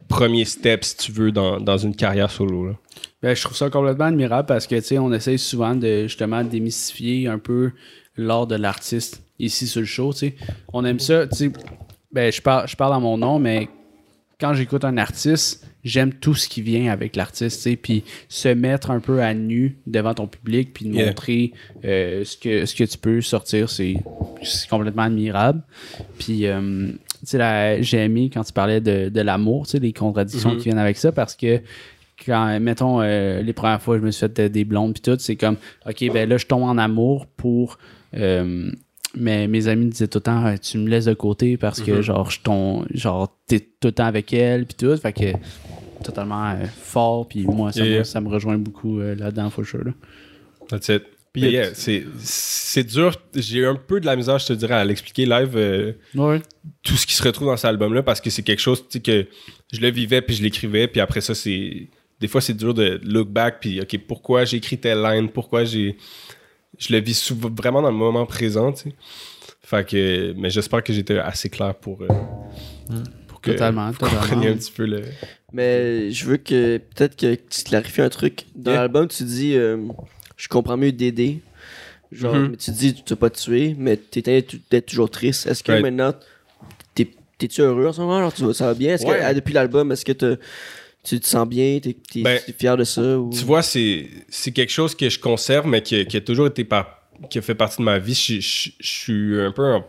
premier step, si tu veux, dans, dans une carrière solo. là. Ben, je trouve ça complètement admirable parce que, tu sais, on essaye souvent de, justement, démystifier un peu l'art de l'artiste ici sur le show. On aime ça, tu sais, ben, je parle, je parle à mon nom, mais quand j'écoute un artiste, j'aime tout ce qui vient avec l'artiste, tu sais, puis se mettre un peu à nu devant ton public, puis Yeah. montrer euh, ce, que, ce que tu peux sortir, c'est complètement admirable. Puis, euh, tu sais, là, j'ai aimé quand tu parlais de, de l'amour, tu sais, les contradictions Mhm. qui viennent avec ça, parce que quand, mettons, euh, les premières fois, je me suis fait des blondes, puis tout, c'est comme, OK, ben là, je tombe en amour pour. euh, mais mes amis me disaient tout le temps, Ah, tu me laisses de côté parce que, Mhm. genre, je ton, genre, t'es tout le temps avec elle, puis tout. Fait que, totalement euh, fort, puis moi, ça, Yeah, me, yeah. ça me rejoint beaucoup euh, là-dedans, for sure. là. That's it. Puis yeah, c'est- dur. J'ai un peu de la misère, je te dirais, à l'expliquer live. euh, Ouais. tout ce qui se retrouve dans cet album-là parce que c'est quelque chose tu sais, que je le vivais puis je l'écrivais puis après ça c'est des fois c'est dur de look back puis ok pourquoi j'ai écrit telle line? Pourquoi j'ai je le vis souvent vraiment dans le moment présent tu sais fait que mais j'espère que j'étais assez clair pour euh, pour que Totalement, vous compreniez un petit peu le Mais je veux que peut-être que tu clarifies un truc. Dans Yeah. l'album, tu dis euh, Je comprends mieux d'aider. Genre, Mhm. mais tu dis Tu t'as pas tué, mais t'étais d'être toujours triste. Est-ce que Right. maintenant, t'es- t'es-tu heureux en ce moment? Genre, tu vas- ça va bien? Est-ce Ouais. que ah, depuis l'album, est-ce que t'as- tu te sens bien? T'es t'es- Ben, fier de ça ou... Tu vois, c'est quelque chose que je conserve, mais qui, qui a toujours été par, qui a fait partie de ma vie. Je, je- je suis un peu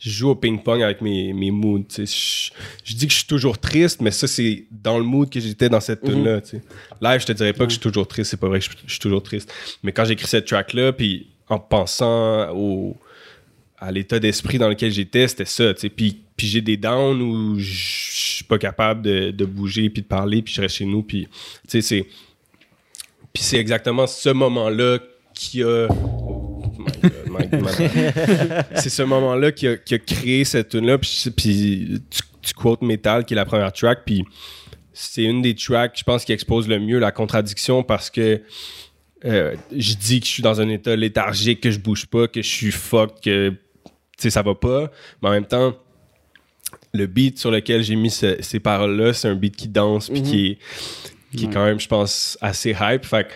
Je joue au ping-pong avec mes, mes moods. tu. Je, je dis que je suis toujours triste, mais ça, c'est dans le mood que j'étais dans cette Mhm. tu sais. Live, je te dirais pas que je suis toujours triste. C'est pas vrai que je, je suis toujours triste. Mais quand j'écris cette track-là, puis en pensant au, à l'état d'esprit dans lequel j'étais, c'était ça. tu sais. Puis, puis j'ai des downs où je suis pas capable de, de bouger, puis de parler, puis je reste chez nous. Puis, c'est. Puis c'est exactement ce moment-là qui a. Oh my God, my- my- [LAUGHS] c'est ce moment-là qui a, qui a créé cette tune-là. Puis, puis tu, tu quotes Metal, qui est la première track. Puis c'est une des tracks, je pense, qui expose le mieux la contradiction parce que euh, je dis que je suis dans un état léthargique, que je bouge pas, que je suis fuck, que sais, ça va pas. Mais en même temps, le beat sur lequel j'ai mis ce- ces paroles-là, c'est un beat qui danse, puis Mhm. qui est, qui est Ouais. quand même, je pense, assez hype. Fait que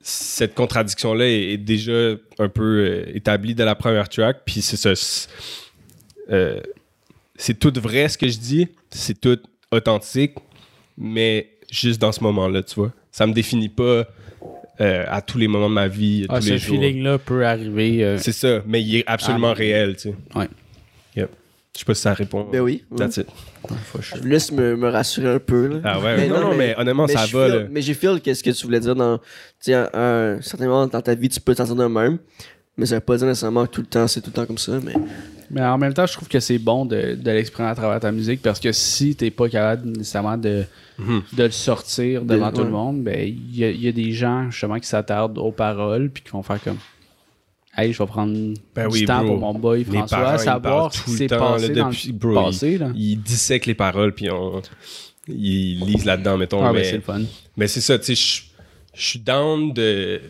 cette contradiction-là est, est déjà un peu euh, établie dès la première track. Puis c'est ça. c'est- euh, c'est tout vrai ce que je dis. C'est tout authentique. Mais juste dans ce moment-là, tu vois. Ça me définit pas euh, à tous les moments de ma vie, Ah, tous ce les jours. feeling-là peut arriver. euh, C'est ça. Mais il est absolument Ah, réel, tu sais. Ouais. Yep. Je sais pas si ça répond. Ben oui. oui. That's it. Je laisse me, me rassurer un peu. Là. Ah ouais, Mais non, non, mais, honnêtement, ça va. feel- là. mais j'ai feel qu'est-ce que tu voulais dire dans. Tu sais, un, un certain moment dans ta vie, tu peux t'en sortir de même. Mais ça veut pas dire nécessairement que tout le temps, c'est tout le temps comme ça. Mais Mais en même temps, je trouve que c'est bon de, de l'exprimer à travers ta musique parce que si t'es pas capable nécessairement de, Mhm. de le sortir devant De- tout ouais. le monde, ben il y, a- il y a des gens justement qui s'attardent aux paroles puis qui vont faire comme Hey, je vais prendre Ben du oui, temps bro. pour mon boy François, ils savoir ce tout qui le s'est temps, passé là, dans depuis- le bro, passé. Là. Dissèquent les paroles, puis on, ils lisent là-dedans, mettons. Ah, ben, mais c'est le fun. mais c'est ça, tu sais, je- je suis down de.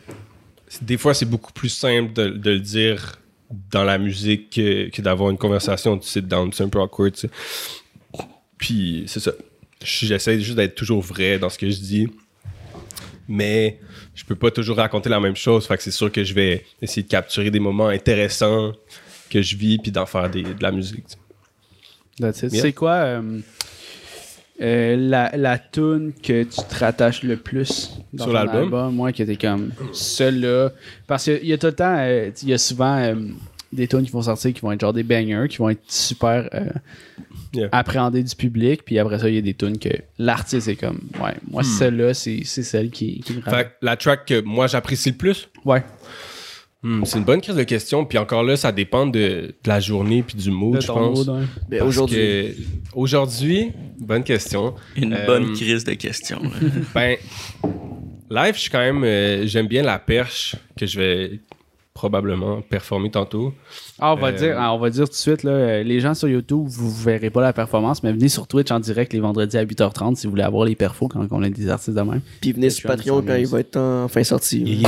Des fois, c'est beaucoup plus simple de, de le dire dans la musique que, que d'avoir une conversation. Tu sais, down, c'est un peu awkward, tu sais. Puis, c'est ça. J'essaie juste d'être toujours vrai dans ce que je dis. Mais je peux pas toujours raconter la même chose. Fait que c'est sûr que je vais essayer de capturer des moments intéressants que je vis puis d'en faire des- de la musique. tu sais. Yeah. C'est quoi euh, euh, la, la tune que tu te rattaches le plus dans Sur ton l'album? album? Moi, que t'es comme celle-là. Parce qu'il y a tout le temps, euh, il y a souvent euh, des tunes qui vont sortir qui vont être genre des bangers, qui vont être super Yeah. appréhendés du public. Puis après ça, il y a des tunes que l'artiste est comme, ouais, moi, Hmm. celle-là, c'est c'est celle qui, qui me Fait que la track que moi j'apprécie le plus, Ouais. Hmm, c'est une bonne crise de question. Puis encore là, ça dépend de, de la journée puis du mood, De je pense. aujourd'hui. bonne question. Une Euh, bonne crise de questions. là. [LAUGHS] Ben, live, je suis quand même. euh, J'aime bien la perche que je vais probablement performer tantôt. Ah, on va Euh, dire, ah, on va dire tout de suite, là, les gens sur YouTube, vous verrez pas la performance, mais venez sur Twitch en direct les vendredis à 8h30 si vous voulez avoir les perfos quand on a des artistes de même. Puis venez sur Patreon, Patreon quand il va être enfin sorti.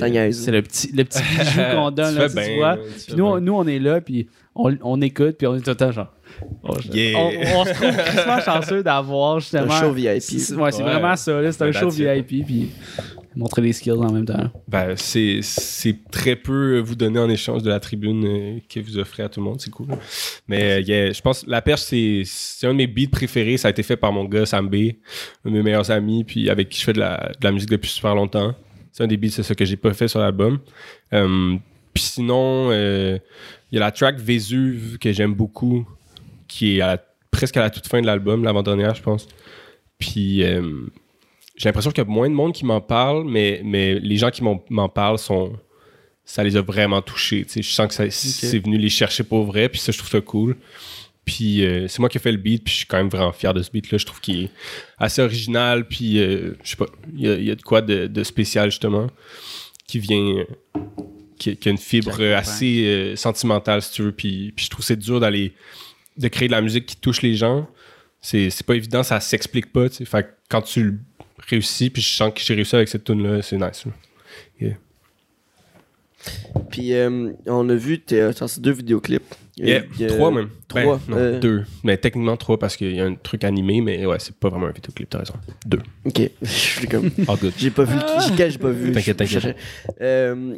Ça niaise. C'est le petit, le petit [LAUGHS] bijou qu'on donne, Tu là, tu bien, vois. tu Puis nous, on- nous, on est là, puis on, on écoute, puis on est tout le temps genre. oh, Yeah. on, on se trouve crissement [LAUGHS] chanceux d'avoir C'est un justement. show VIP. C'est- Ouais, vraiment ça. C'est un Ben, show. VIP, puis montrer les skills en même temps. Ben, c'est, c'est très peu vous donner en échange de la tribune euh, que vous offrez à tout le monde, c'est cool. Mais euh, yeah, je pense la perche, c'est, c'est un de mes beats préférés. Ça a été fait par mon gars Sam B, un de mes meilleurs amis, puis avec qui je fais de la, de la musique depuis super longtemps. C'est un des beats, c'est ça que j'ai pas fait sur l'album. Euh, puis sinon, euh, il y a la track Vésuve que j'aime beaucoup, qui est à la- presque à la toute fin de l'album, l'avant-dernière, je pense. Puis euh, j'ai l'impression qu'il y a moins de monde qui m'en parle, mais, mais les gens qui m'en, parlent sont, ça les a vraiment touchés. Je sens que c'est venu les chercher pour vrai, puis ça, je trouve ça cool. Puis euh, c'est moi qui ai fait le beat, puis je suis quand même vraiment fier de ce beat-là. Je trouve qu'il est assez original, puis euh, je sais pas, il y a, il y a de quoi de, de spécial justement, qui vient, euh, qui, qui a une fibre assez sentimentale, si tu veux. Puis, puis je trouve que c'est dur d'aller, de créer de la musique qui touche les gens. C'est c'est pas évident, ça s'explique pas. tu sais. Fait que quand tu le réussis, puis je sens que j'ai réussi avec cette tune-là, c'est nice. là. Puis on a vu, t'as sorti deux vidéoclips. Il y a- Yeah, a- trois même. Ben, trois, non, euh, deux. Mais techniquement trois parce qu'il y a un truc animé, mais ouais, c'est pas vraiment un vidéoclip, t'as raison. Deux. Ok, [LAUGHS] je suis comme. J'ai pas vu. le- J'ai j'ai pas vu. T'inquiète, t'inquiète. Euh,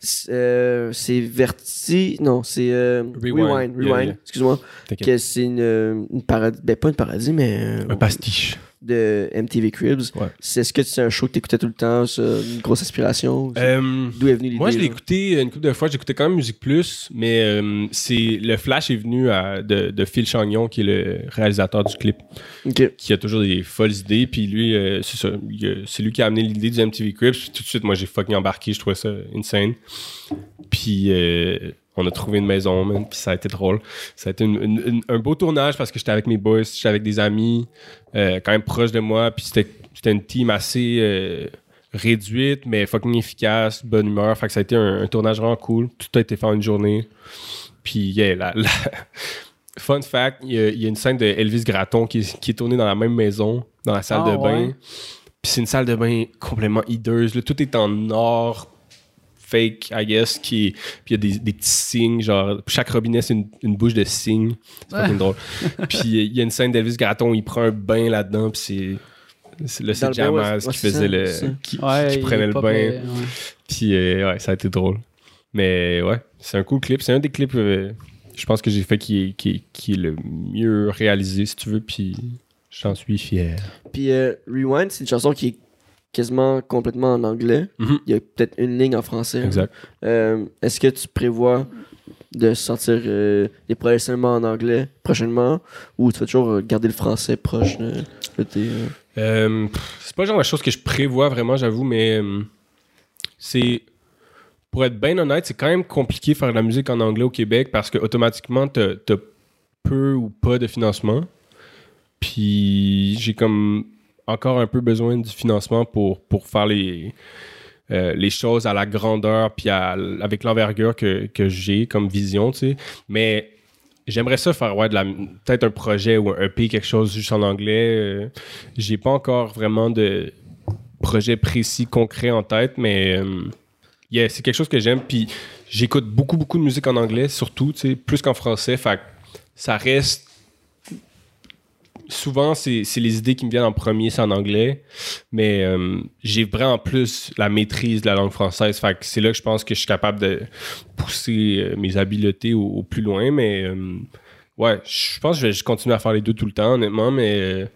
c'est euh, c'est Verti. Non, c'est euh, Rewind. Rewind. Yeah, Rewind. yeah. Excuse-moi. T'inquiète. Que c'est une, une parodie. Ben, pas une parodie, mais. euh, Un pastiche. De MTV Cribs. Ouais. C'est est-ce que c'est un show que t'écoutais tout le temps, ça, une grosse inspiration? Euh, D'où est venue l'idée? Moi, je l'ai écouté une couple de fois. J'écoutais quand même Musique Plus, mais euh, c'est le flash est venu à- de, de Phil Chagnon, qui est le réalisateur du clip, qui a toujours des folles idées. Puis lui, euh, ça, c'est lui qui a amené l'idée du MTV Cribs. Puis tout de suite, moi, j'ai fucking embarqué. Je trouvais ça insane. Puis euh, on a trouvé une maison, man, puis ça a été drôle. Ça a été une- une- une- un beau tournage parce que j'étais avec mes boys, j'étais avec des amis, euh, quand même proches de moi. Puis c'était une team assez euh, réduite, mais fucking efficace, bonne humeur. Fait que ça a été un, un tournage vraiment cool. Tout a été fait en une journée. Puis, yeah, la, la- [LAUGHS] Fun fact, il y, a, il y a une scène de Elvis Gratton qui est, qui est tournée dans la même maison, dans la salle Ah, de bain. ouais. Puis c'est une salle de bain complètement hideuse. là. Tout est en or fake, I guess. Qui Puis il y a des, des petits signes, genre, chaque robinet, c'est une, une bouche de signes. C'est fucking drôle. Puis il y a une scène d'Elvis Gratton, il prend un bain là-dedans, puis c'est. c'est- c'est le ouais, Jamas ouais, qui c'est faisait ça, le. c'est. Qui, Ouais, qui il prenait le pas bain. prêt, ouais. Puis euh, ouais, ça a été drôle. Mais ouais, c'est un cool clip. C'est un des clips, euh, je pense que j'ai fait qui est, qui, est- qui est le mieux réalisé, si tu veux. Puis j'en suis fier. Puis euh, Rewind, c'est une chanson qui est quasiment complètement en anglais. Mhm. Il y a peut-être une ligne en français. Exact. Euh, Est-ce que tu prévois de sortir euh, des projets seulement en anglais prochainement ou tu vas toujours garder le français proche de, de tes. euh, c'est pas le genre de chose que je prévois vraiment, j'avoue, mais c'est. Pour être bien honnête, c'est quand même compliqué de faire de la musique en anglais au Québec parce que automatiquement, t'as peu ou pas de financement. Puis j'ai comme encore un peu besoin du financement pour, pour faire les, euh, les choses à la grandeur puis à- avec l'envergure que, que j'ai comme vision, tu sais. Mais j'aimerais ça faire ouais, peut-être un projet ou un EP, quelque chose juste en anglais. Euh, j'ai pas encore vraiment de projet précis, concret en tête, mais euh, c'est quelque chose que j'aime. Puis j'écoute beaucoup, beaucoup de musique en anglais, surtout, tu sais, plus qu'en français. Fait ça reste. Souvent, c'est les idées qui me viennent en premier, c'est en anglais. Mais euh, j'ai vraiment plus la maîtrise de la langue française. Fait c'est là que je pense que je suis capable de pousser euh, mes habiletés au, plus loin. Mais euh, ouais, je pense que je vais continuer à faire les deux tout le temps, honnêtement. Mais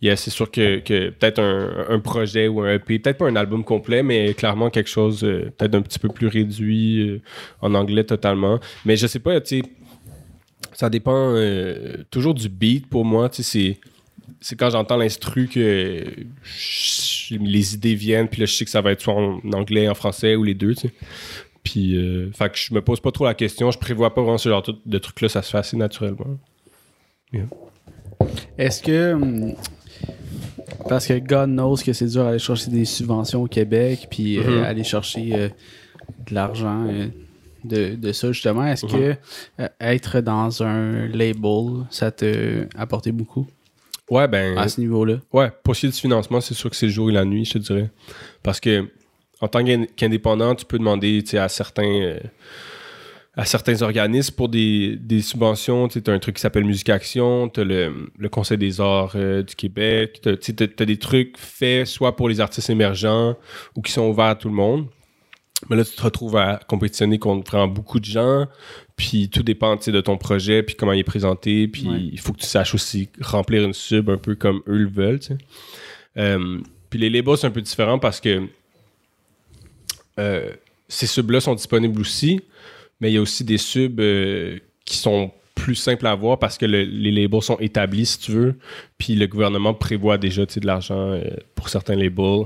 yeah, c'est sûr que, que peut-être un, projet ou un EP, peut-être pas un album complet, mais clairement quelque chose peut-être un petit peu plus réduit en anglais totalement. Mais je sais pas, tu sais, ça dépend euh, toujours du beat pour moi. Tu sais, c'est, quand j'entends l'instru que je- les idées viennent, puis là, je sais que ça va être soit en anglais, en français ou les deux, tu sais. Puis, euh, fait que je me pose pas trop la question. Je prévois pas vraiment ce genre de trucs-là, ça se fait assez naturellement. Est-ce que. hum, Parce que God knows que c'est dur d'aller chercher des subventions au Québec, puis euh, Mhm. aller chercher de l'argent de, de ça, justement. Est-ce Mhm. que euh, être dans un label, ça te apporté beaucoup? Ouais, ben. à ce niveau-là? Ouais, pour ce qui est du financement, c'est sûr que c'est le jour et la nuit, je te dirais. Parce que en tant qu'in- qu'indépendant, tu peux demander à certains euh, à certains organismes pour des, des subventions. Tu as un truc qui s'appelle Musique Action, tu as le, le Conseil des arts euh, du Québec, tu as, des trucs faits soit pour les artistes émergents ou qui sont ouverts à tout le monde. Mais là, tu te retrouves à compétitionner contre vraiment beaucoup de gens. Puis tout dépend de ton projet, puis comment il est présenté. Puis Ouais. il faut que tu saches aussi remplir une sub un peu comme eux le veulent. Euh, puis les labels, c'est un peu différent parce que euh, ces subs-là sont disponibles aussi, mais il y a aussi des subs euh, qui sont plus simples à avoir parce que le- les labels sont établis, si tu veux. Puis le gouvernement prévoit déjà de l'argent pour certains labels.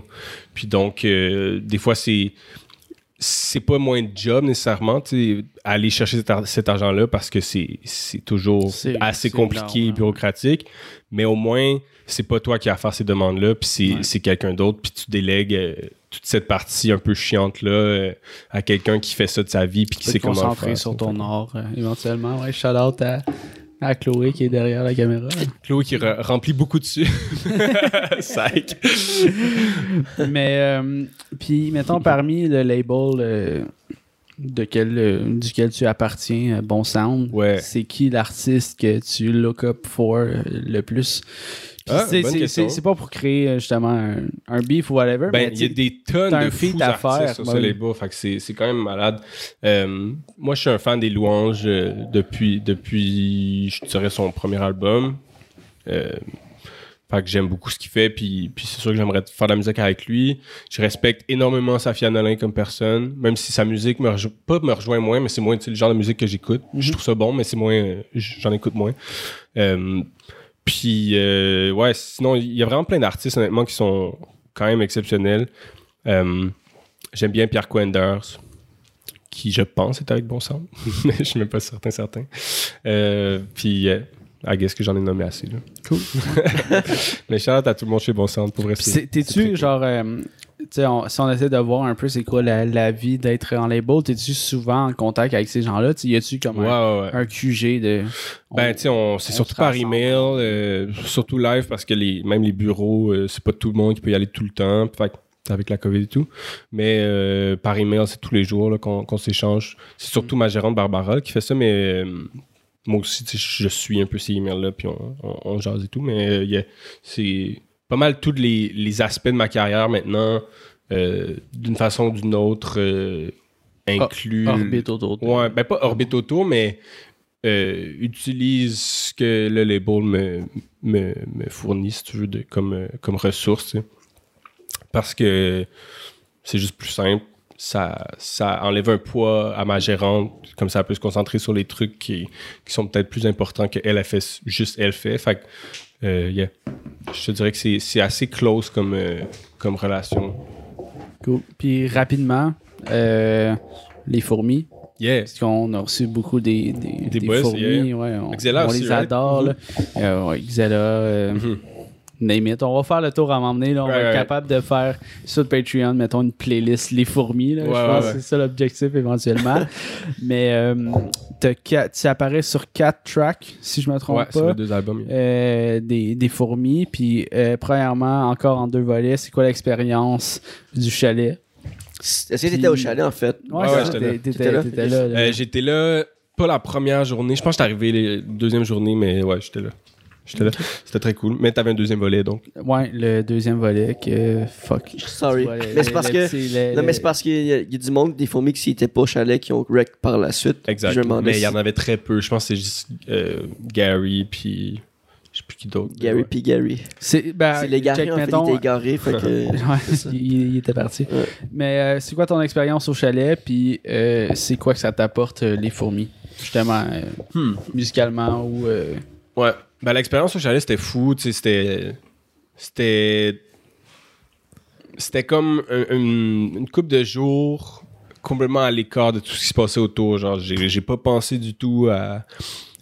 Puis donc, des fois, c'est c'est pas moins de job nécessairement, aller chercher cet, ar- cet argent-là parce que c'est toujours assez compliqué et énorme. bureaucratique. Mais au moins, c'est pas toi qui as à faire ces demandes-là, puis c'est Ouais. quelqu'un d'autre, puis tu délègues euh, toute cette partie un peu chiante-là euh, à quelqu'un qui fait ça de sa vie, puis qui sait comment concentrer faire. sur ton art euh, éventuellement. Ouais, shout out à, à Chloé qui est derrière la caméra. Chloé qui re- remplit beaucoup dessus. [LAUGHS] Psych. [LAUGHS] Mais, euh, puis, mettons, parmi le label euh, de quel, euh, duquel tu appartiens, Bon Sound, Ouais. c'est qui l'artiste que tu look up for le plus? Ah, c'est- pas pour créer euh, justement un, un beef ou whatever, Ben, il y a des tonnes de fous à faire, sur que c'est, c'est quand même malade. Euh, moi, je suis un fan des louanges euh, depuis, depuis, je dirais, son premier album. Euh, fait que j'aime beaucoup ce qu'il fait, puis, puis c'est sûr que j'aimerais faire de la musique avec lui. Je respecte énormément Safia Nolin comme personne, même si sa musique me rejo- pas me rejoint moins, mais c'est moins le genre de musique que j'écoute. Je trouve ça bon, mais c'est moins, j'en écoute moins. Euh, puis, euh, ouais, sinon, il y a vraiment plein d'artistes, honnêtement, qui sont quand même exceptionnels. Euh, J'aime bien Pierre Quenders, qui, je pense, est avec Bon Sound. [LAUGHS] Mais je suis même pas certain, certain. Euh, puis, I guess que j'en ai nommé assez, là. Cool. [LAUGHS] Mais shout out à tout le monde chez Bon Sound, pour très T'es-tu genre, euh, on- si on essaie de voir un peu c'est quoi la, la vie d'être en label, t'es-tu souvent en contact avec ces gens-là? Y a-tu comme Ouais, un, ouais, un QG de. Ben, tu sais, on- c'est surtout par email, euh, surtout live, parce que les, même les bureaux, euh, c'est pas tout le monde qui peut y aller tout le temps, fait avec la COVID et tout. Mais euh, par email, c'est tous les jours qu'on s'échange. C'est surtout ma gérante Barbara qui fait ça, mais moi aussi, je suis un peu ces emails-là, puis on, on, on jase et tout. Mais c'est pas mal tous les, les aspects de ma carrière maintenant, euh, d'une façon ou d'une autre, euh, inclus. Orbite autour de- Ouais, ben pas orbite autour, mais euh, utilise ce que le label me, me, me fournit, si tu veux, de- comme, euh, comme ressource. tu sais. Parce que c'est juste plus simple. Ça, ça enlève un poids à ma gérante, comme ça elle peut se concentrer sur les trucs qui, qui sont peut-être plus importants qu'elle a fait, juste elle fait. Fait que, euh, yeah. je te dirais que c'est assez close comme, euh, comme relation. Cool. Puis rapidement, euh, les fourmis. Yeah. Parce qu'on a reçu beaucoup des, des, Des des boys, fourmis. yeah. Ouais, on, Xela on aussi, les right? adore. là. Euh, ouais, Xela, euh, Mhm. Name it. On va faire le tour à m'emmener. Là. On va être capable de faire sur Patreon, mettons une playlist Les fourmis. Là. Ouais, Je ouais, pense ouais. que c'est ça l'objectif éventuellement. [LAUGHS] Mais euh, tu apparais sur quatre tracks, si je me trompe Ouais, c'est pas. les deux albums. Euh, des, des fourmis. Puis, euh, premièrement, encore en deux volets, c'est quoi l'expérience du chalet? Est-ce que t'étais au chalet, en fait? Ouais, j'étais là. t'étais- T'étais T'étais là? t'étais là. là. Euh, j'étais là, pas la première journée. Je pense que j'étais arrivé la deuxième journée, mais ouais, j'étais là. J'étais là. C'était très cool. Mais t'avais un deuxième volet, donc. Ouais, le deuxième volet que fuck. [LAUGHS] Sorry. Mais c'est parce que. Non, mais c'est parce qu'il y, a- il y a du monde, des fourmis qui n'étaient pas au chalet, qui ont wreck par la suite. Exact. Je Mais il y en avait très peu. Je pense que c'est juste euh, Gary, puis. Je sais plus qui d'autre. Gary Ouais. puis Gary. C'est ben, les gars, check, en fait, mettons- il était égaré, fait que. [LAUGHS] Ouais, il, il était parti. Ouais. Mais euh, c'est quoi ton expérience au chalet? Puis euh, c'est quoi que ça t'apporte, les fourmis? Justement, Hmm. musicalement ou. euh, Ouais. Ben, l'expérience au chalet, c'était fou. C'était. C'était. C'était comme un- une, une coupe de jours complètement à l'écart de tout ce qui se passait autour. Genre, j'ai pas pensé du tout à,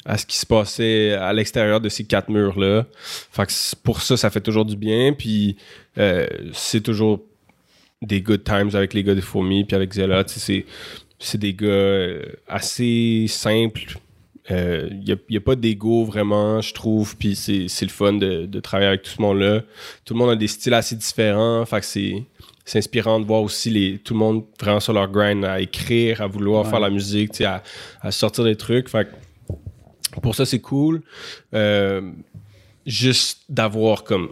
à ce qui se passait à l'extérieur de ces quatre murs-là. Fait que pour ça, ça fait toujours du bien. Puis euh, c'est toujours des good times avec les gars de Fourmis, puis avec Zella. C'est des gars euh, assez simples. Il n'y a, pas d'ego vraiment, je trouve. Puis c'est c'est le fun de, de travailler avec tout ce monde-là. Tout le monde a des styles assez différents. Fait que c'est c'est inspirant de voir aussi les, tout le monde vraiment sur leur grind à écrire, à vouloir Ouais. faire la musique, à, à sortir des trucs. Fait que pour ça, c'est cool. Euh, juste d'avoir comme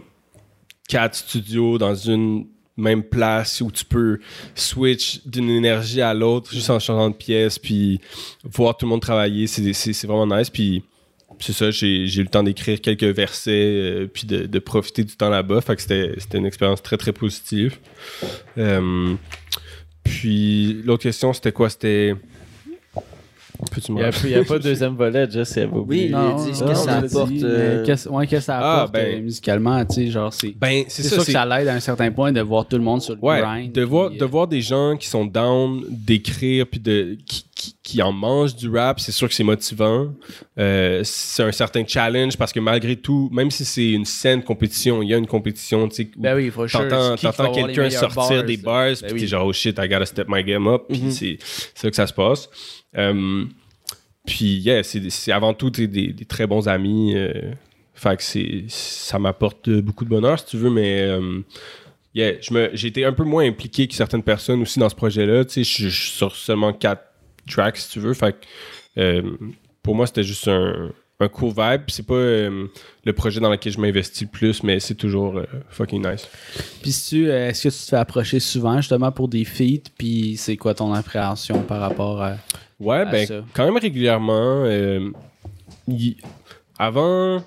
quatre studios dans une même place où tu peux switch d'une énergie à l'autre juste en changeant de pièce puis voir tout le monde travailler c'est vraiment nice. Puis c'est ça j'ai eu le temps d'écrire quelques versets euh, puis de, profiter du temps là-bas. Fait que c'était c'était une expérience très très positive. Euh, puis l'autre question c'était quoi? C'était Peux-tu Il n'y a, il y a pas de deuxième volet, Jess, elle va oublier. Oui, Non, non, que ça apporte, euh, mais qu'est-ce ouais, que ça Ah, apporte ben- euh, musicalement, tu sais, genre, c'est... Ben, c'est C'est ça. sûr que c'est- ça l'aide à un certain point de voir tout le monde sur le Ouais, grind. de voir, puis, de euh, voir des gens qui sont down d'écrire puis de qui, qui, qui en mangent du rap, c'est sûr que c'est motivant. Euh, c'est un certain challenge parce que malgré tout, même si c'est une saine compétition, il y a une compétition, tu sais, Ben oui, faut sure. t'entends, quelqu'un sortir bars, des bars, Ben puis oui. t'es genre oh shit, I gotta step my game up, puis Mhm. c'est c'est là que ça se passe. Euh, puis yeah, c'est, avant tout des, des très bons amis. euh, fait que c'est, ça m'apporte beaucoup de bonheur si tu veux, mais euh, yeah, j'ai été un peu moins impliqué que certaines personnes aussi dans ce projet-là. Tu sais, je suis sur seulement quatre tracks si tu veux. Fait que euh, pour moi, c'était juste un, un cool vibe. C'est pas euh, le projet dans lequel je m'investis le plus, mais c'est toujours euh, fucking nice. Puis si tu, euh, est-ce que tu te fais approcher souvent justement pour des feats, puis c'est quoi ton appréhension par rapport à... Ouais, à ben, ça? quand même régulièrement. avant,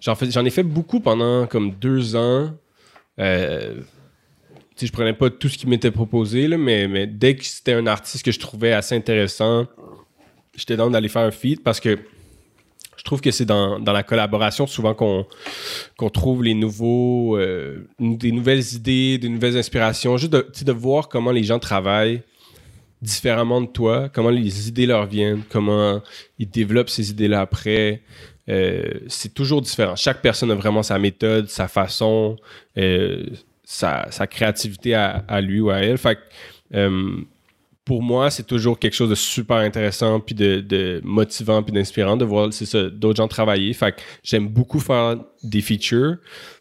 j'en, fais- j'en ai fait beaucoup pendant comme deux ans. Je prenais pas tout ce qui m'était proposé, là, mais, dès que c'était un artiste que je trouvais assez intéressant, j'étais dans d'aller faire un feat parce que je trouve que c'est dans, dans la collaboration souvent qu'on, trouve les nouveaux, euh, des nouvelles idées, des nouvelles inspirations, juste de, de voir comment les gens travaillent différemment de toi, comment les idées leur viennent, comment ils développent ces idées-là après. Euh, c'est toujours différent. Chaque personne a vraiment sa méthode, sa façon, euh, sa, sa créativité à, à lui ou à elle. Fait que, euh, pour moi, c'est toujours quelque chose de super intéressant, puis de, de motivant, puis d'inspirant de voir d'autres gens travailler. Fait que j'aime beaucoup faire des features,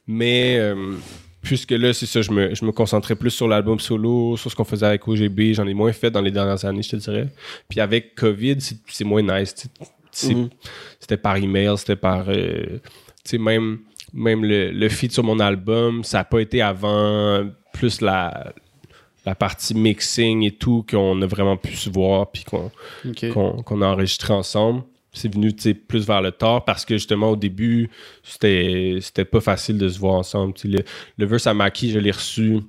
mais euh, puisque là, c'est ça, je me, je me concentrais plus sur l'album solo, sur ce qu'on faisait avec OGB. J'en ai moins fait dans les dernières années, je te dirais. Puis avec COVID, c'est moins nice. tu sais. C'est- Mhm. C'était par email, c'était par. euh, tu sais, même, même le, le feed sur mon album, ça n'a pas été avant plus la, la partie mixing et tout qu'on a vraiment pu se voir puis qu'on a enregistré ensemble. C'est venu plus vers le tard parce que justement au début, c'était pas facile de se voir ensemble. Le, le verse à Maki, je l'ai reçu.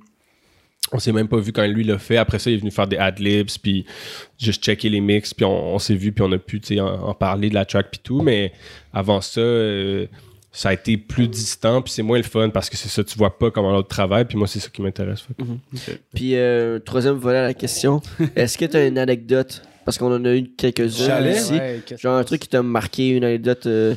On s'est même pas vu quand lui l'a fait. Après ça, il est venu faire des ad-libs, puis juste checker les mix, puis on, on s'est vu, puis on a pu en, en parler de la track, puis tout. Mais avant ça, euh, ça a été plus distant, puis c'est moins le fun parce que c'est ça, tu vois pas comment l'autre travaille, puis moi, c'est ça qui m'intéresse. Que- Puis, euh, troisième volet à la question. [LAUGHS] Est-ce que tu as une anecdote? Parce qu'on en a eu quelques-unes ici. Genre un truc qui t'a marqué, une anecdote euh,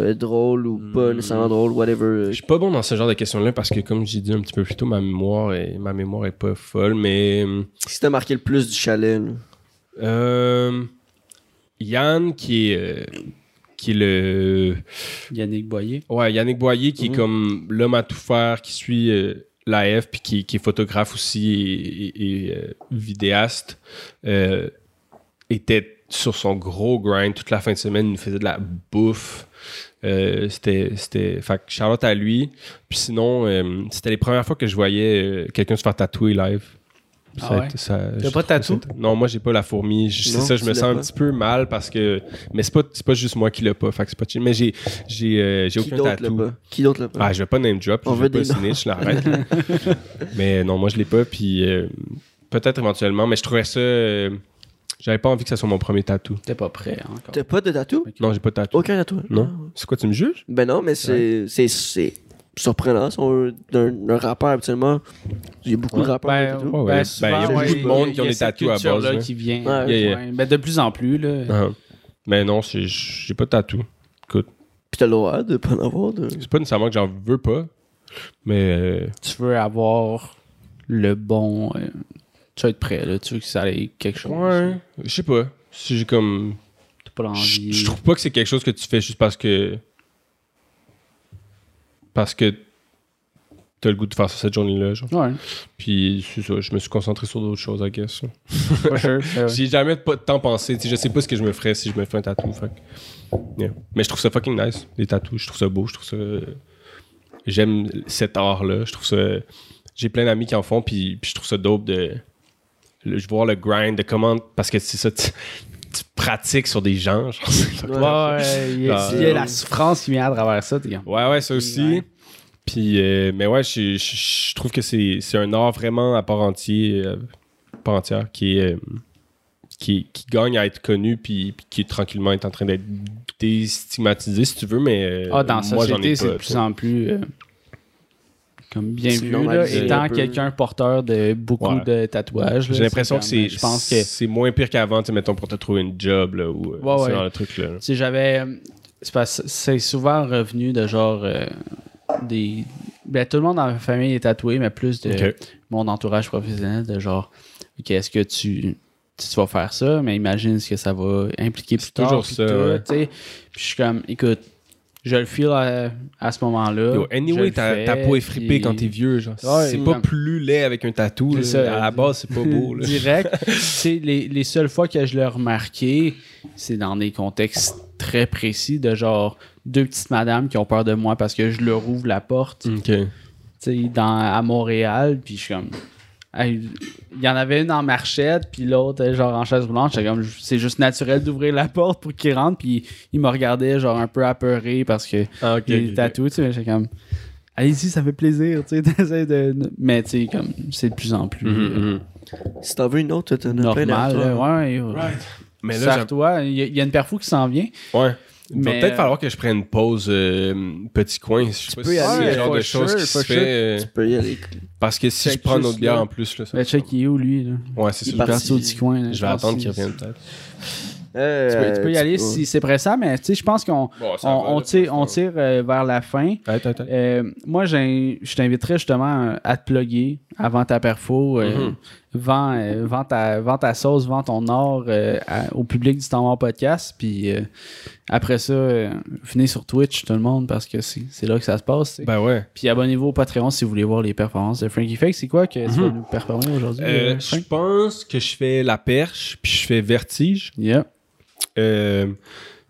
euh, drôle ou pas nécessairement drôle, whatever. Je suis pas bon dans ce genre de questions-là parce que, comme j'ai dit un petit peu plus tôt, ma mémoire est, ma mémoire est pas folle, mais. Qu'est-ce qui t'a marqué le plus du chalet là? Euh, Yann, qui est, euh, qui est le. Yannick Boyer. Ouais, Yannick Boyer, qui Mhm. est comme l'homme à tout faire, qui suit euh, l'AF, puis qui, qui est photographe aussi et, et- et, euh, vidéaste, euh, était sur son gros grind toute la fin de semaine. Il nous faisait de la bouffe. Euh, c'était c'était fait que shout-out à lui puis sinon euh, c'était les premières fois que je voyais euh, quelqu'un se faire tatouer live Ah ouais? ça- T'as pas de tatou? non moi j'ai pas la fourmi c'est ça je me sens un petit peu mal parce que mais c'est pas c'est pas juste moi qui l'ai pas fait que c'est pas chill. mais j'ai j'ai euh, aucun d'autre l'a tatou pas? Qui d'autre l'a pas? Ah, je vais pas name drop, On je veut vais pas des snitch, là, arrête. [LAUGHS] mais non, moi je l'ai pas, puis euh, peut-être éventuellement, mais je trouvais ça. euh, J'avais pas envie que ça soit mon premier tatou. T'es pas prêt hein, encore. T'as pas de tatou? Non, j'ai pas de tatou. Aucun tatou Non. C'est quoi, tu me juges? Ben non, mais c'est c'est c'est surprenant. si on veut, D'un d'un rappeur, habituellement, il y a beaucoup de rappeurs Ben. Ouais, ouais. Ben, souvent, il y a beaucoup de monde qui ont des tatous à base, là. qui vient. Ouais, yeah, yeah. ouais. Ben, de plus en plus, là. Ah. Mais non, j'ai pas de tatou. Écoute, Puis t'as le droit de pas en avoir. De... c'est pas nécessairement que j'en veux pas, mais euh, Tu veux avoir le bon. euh, tu veux être prêt, là. Tu veux que ça aille quelque chose. ouais, je sais pas. Si j'ai comme. T'as pas l'envie. je trouve pas que c'est quelque chose que tu fais juste parce que. Parce que t'as le goût de faire ça cette journée-là, genre. Ouais, Puis c'est ça, je me suis concentré sur d'autres choses, I guess. sure. [LAUGHS] J'ai jamais pas de temps pensé, je sais pas ce que je me ferais si je me fais un tatou, yeah. Mais je trouve ça fucking nice, les tatous, je trouve ça beau, je trouve ça... J'aime cet art-là, je trouve ça... J'ai plein d'amis qui en font, puis, puis je trouve ça dope de... le- je vois le grind, de comment... Parce que c'est ça, tu, pratiques sur des gens, genre, c'est Ouais. Il y, a, il y a euh, la souffrance qui vient à travers ça, t'es. Ouais, ouais, ça aussi. Ouais. Puis, euh, mais ouais, je, je- je trouve que c'est c'est un art vraiment à part entier, euh, part entière, qui est, euh, qui, qui gagne à être connu puis, puis qui tranquillement est en train d'être déstigmatisé si tu veux mais euh, Ah, dans la moi j'en ai société, c'est pas, de tu plus en plus euh, comme bien vu, là, étant peu. quelqu'un porteur de beaucoup Ouais. de tatouages. là, j'ai l'impression que c'est euh, Je pense que c'est moins pire qu'avant mettons pour te trouver une job là ou euh, Ouais, genre de truc là sais, j'avais. C'est que c'est souvent revenu de genre. euh, des. Ben, tout le monde dans ma famille est tatoué, mais plus de mon entourage professionnel, de genre. Ok, est-ce que tu. Tu vas faire ça, mais imagine ce que ça va impliquer plus C'est tard. toujours ça, tout, ouais. Puis je suis comme, écoute, je le feel à, à ce moment-là. Anyway, ta, peau est frippée puis- quand t'es vieux. Genre. Ouais, c'est pas plus laid avec un tatou. là. C'est ça. À la base, c'est pas beau. [LAUGHS] Là. Direct. [LAUGHS] Tu sais, les, les seules fois que je l'ai remarqué, c'est dans des contextes très précis de genre deux petites madames qui ont peur de moi parce que je leur ouvre la porte Ok. tu sais, dans, à Montréal, puis je suis comme. Il y en avait une en marchette, puis l'autre, elle, genre en chaise roulante. J'étais comme, c'est juste naturel d'ouvrir la [LAUGHS] porte pour qu'ils rentrent, puis il me regardait, genre un peu apeuré parce que Ah, ok, il tu sais. mais J'étais comme, allez-y, ça fait plaisir, tu sais. [LAUGHS] de. Mais tu sais, comme, c'est de plus en plus Mhm, euh, mhm. Si t'en veux une autre, t'en as plein normal. derrière toi. là. ouais, ouais. Mais là, Sers-toi, il y, y a une perfou qui s'en vient. ouais. Il va Mais, peut-être euh, falloir que je prenne une pause euh, petit coin. Je sais pas peux si y c'est aller, le ouais, genre de choses sure, qui fait. sure. euh, Tu peux y aller. parce que si Check je prends autre bière là. en plus, là, ça Ben, check, il est où, lui, là? Ouais, c'est Il Parti au petit coin. là. je vais attendre qu'il- revienne peut-être. Euh, Tu peux, tu peux y aller tu- si c'est pressant, mais tu sais, je pense qu'on Bon, on, tire, on tire euh, vers la fin. Attends, attends. Euh, moi, je t'inviterais justement euh, à te plugger avant ta perfo. euh, Mhm. Vends, euh, vends ta, vends ta sauce, vends ton or euh, à- au public du Temps Mort Podcast. Puis euh, après ça, venez sur Twitch, tout le monde, parce que c'est c'est là que ça se passe. Ben ouais. Puis abonnez-vous au Patreon si vous voulez voir les performances de Frankie Fake. C'est quoi que tu vas Mhm. nous performer aujourd'hui? Je pense que je fais La Perche, puis je fais Vertige. Yeah.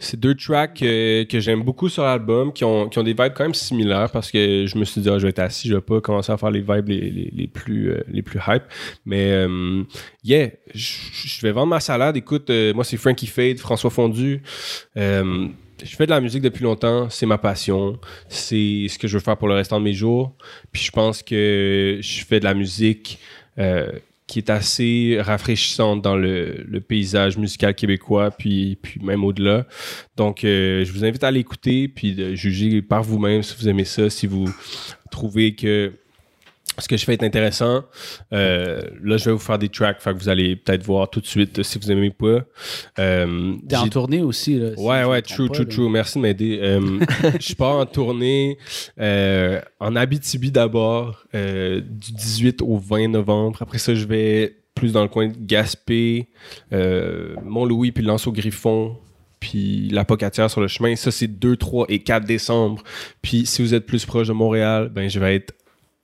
C'est deux tracks euh, que j'aime beaucoup sur l'album, qui ont, qui ont des vibes quand même similaires parce que je me suis dit, ah, je vais être assis, je vais pas commencer à faire les vibes les, les, les plus, euh, les plus hype. Mais, euh, yeah, je vais vendre ma salade. Écoute, euh, moi, c'est Frankie Fade, François Fondu. Je fais de la musique depuis longtemps, c'est ma passion, c'est ce que je veux faire pour le restant de mes jours. Puis je pense que je fais de la musique qui est assez rafraîchissante dans le, paysage musical québécois, puis, puis même au-delà. Donc, euh, je vous invite à l'écouter, puis de juger par vous-même si vous aimez ça, si vous trouvez que ce que je fais est intéressant. Euh, là, je vais vous faire des tracks, fait que vous allez peut-être voir tout de suite euh, si vous aimez pas. Euh, T'es en j'ai- tournée aussi. Là, si Ouais, je me ouais, trompe true, pas, true, là. true. Merci de m'aider. Euh, [LAUGHS] je pars en tournée euh, en Abitibi d'abord, euh, du 18 au 20 novembre. Après ça, je vais plus dans le coin de Gaspé, euh, Mont-Louis, puis Lance au Griffon, puis la Pocatière sur le chemin. Ça, c'est 2, 3 et 4 décembre. Puis si vous êtes plus proche de Montréal, ben je vais être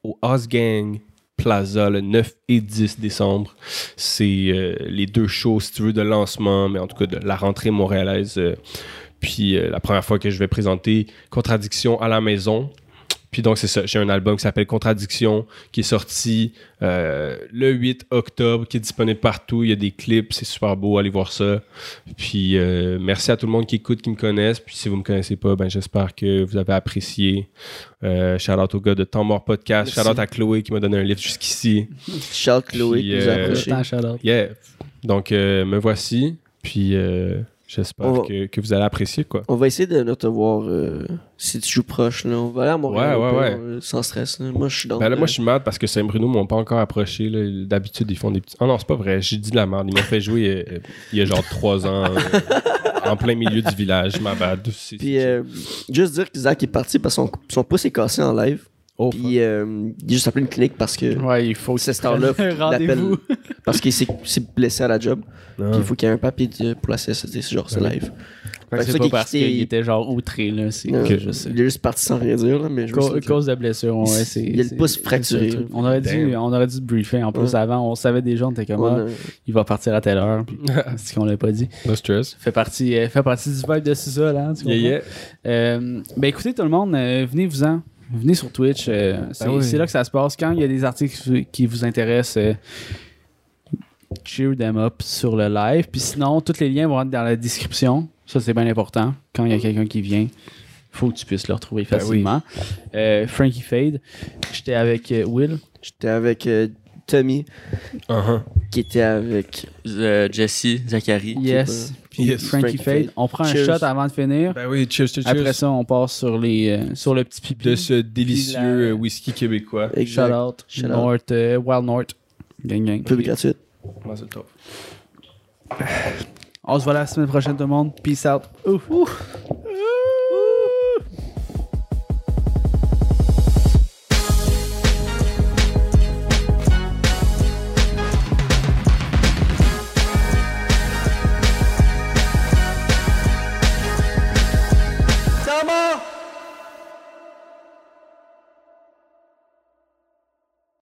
au Osgang Plaza le 9 et 10 décembre. C'est euh, les deux shows, si tu veux, de lancement, mais en tout cas de la rentrée montréalaise. euh, puis euh, la première fois que je vais présenter Contradiction à la maison. Puis donc, c'est ça. J'ai un album qui s'appelle Contradiction, qui est sorti euh, le 8 octobre, qui est disponible partout. Il y a des clips, c'est super beau, allez voir ça. Puis euh, merci à tout le monde qui écoute, qui me connaissent. Puis si vous me connaissez pas, ben j'espère que vous avez apprécié. Euh, shout out au gars de Temps Mort Podcast. Merci. Shout out à Chloé qui m'a donné un livre jusqu'ici. Charles Chloé Puis, qui nous a euh. Yeah. Donc euh, me voici. Puis euh, j'espère va- que, que vous allez apprécier quoi. On va essayer de te voir euh, si tu joues proche. Là. On va aller à Montréal Ouais, ouais, pire, euh, sans stress. là. Moi, je suis dans. Ben là, moi, je suis mad parce que Saint-Bruno m'ont pas encore approché. D'habitude, ils font des petits. Ah non, c'est pas vrai. J'ai dit de la merde. Ils m'ont fait jouer euh, il y a genre trois ans euh, en plein milieu du village. Ma bad. Puis, juste dire que Zach est parti parce que son, son pouce est cassé en live. Oh, Puis, euh, il est juste appelé une clinique parce que Ouais, il faut c'est cette [LAUGHS] Rendez-vous. l'appelle Parce qu'il s'est blessé à la job. Puis, il faut qu'il y ait un papier de- pour la CSSD. C'est genre, c'est Ouais. live. C'est ça pas parce qui- qu'il était genre outré, là. C'est que je sais. Il est juste parti sans rien dire. Là, mais je Cause, de blessure, ouais, c'est. Il a le pouce fracturé. ça. On aurait, dû, on aurait dû briefer en plus Ouais. avant. On savait déjà, on était comme, on ah, a- il va partir à telle heure. Puis, [LAUGHS] c'est ce qu'on l'a pas dit. No stress. Fait partie, euh, fait partie du vibe de sous-sol, hein, tu Yeah, yeah. Euh, ben écoutez tout le monde, euh, venez-vous-en. Venez sur Twitch. euh, c'est oui. c'est là que ça se passe. Quand il y a des articles qui vous- intéressent, euh, cheer them up sur le live. Puis sinon, tous les liens vont être dans la description. Ça, c'est bien important. Quand il y a quelqu'un qui vient, faut que tu puisses le retrouver Ben oui. facilement. Euh, Frankie Fade. J'étais avec euh, Will. J'étais avec euh, Tommy, Uh-huh. qui était avec. Euh, Jesse, Zachary. Yes. Puis Yes. Frankie Frankie Fade. Fade. On prend un shot avant de finir. Ben oui, cheers, cheers, Après ça, on passe sur, les, euh, sur le petit pipi. De ce délicieux la- euh, whisky québécois. Exact. Shout out. Shout out. Euh, Wild North. Gang, gang. Pub gratuite. C'est top? On se voit la semaine prochaine, tout le monde. Peace out. Ouf.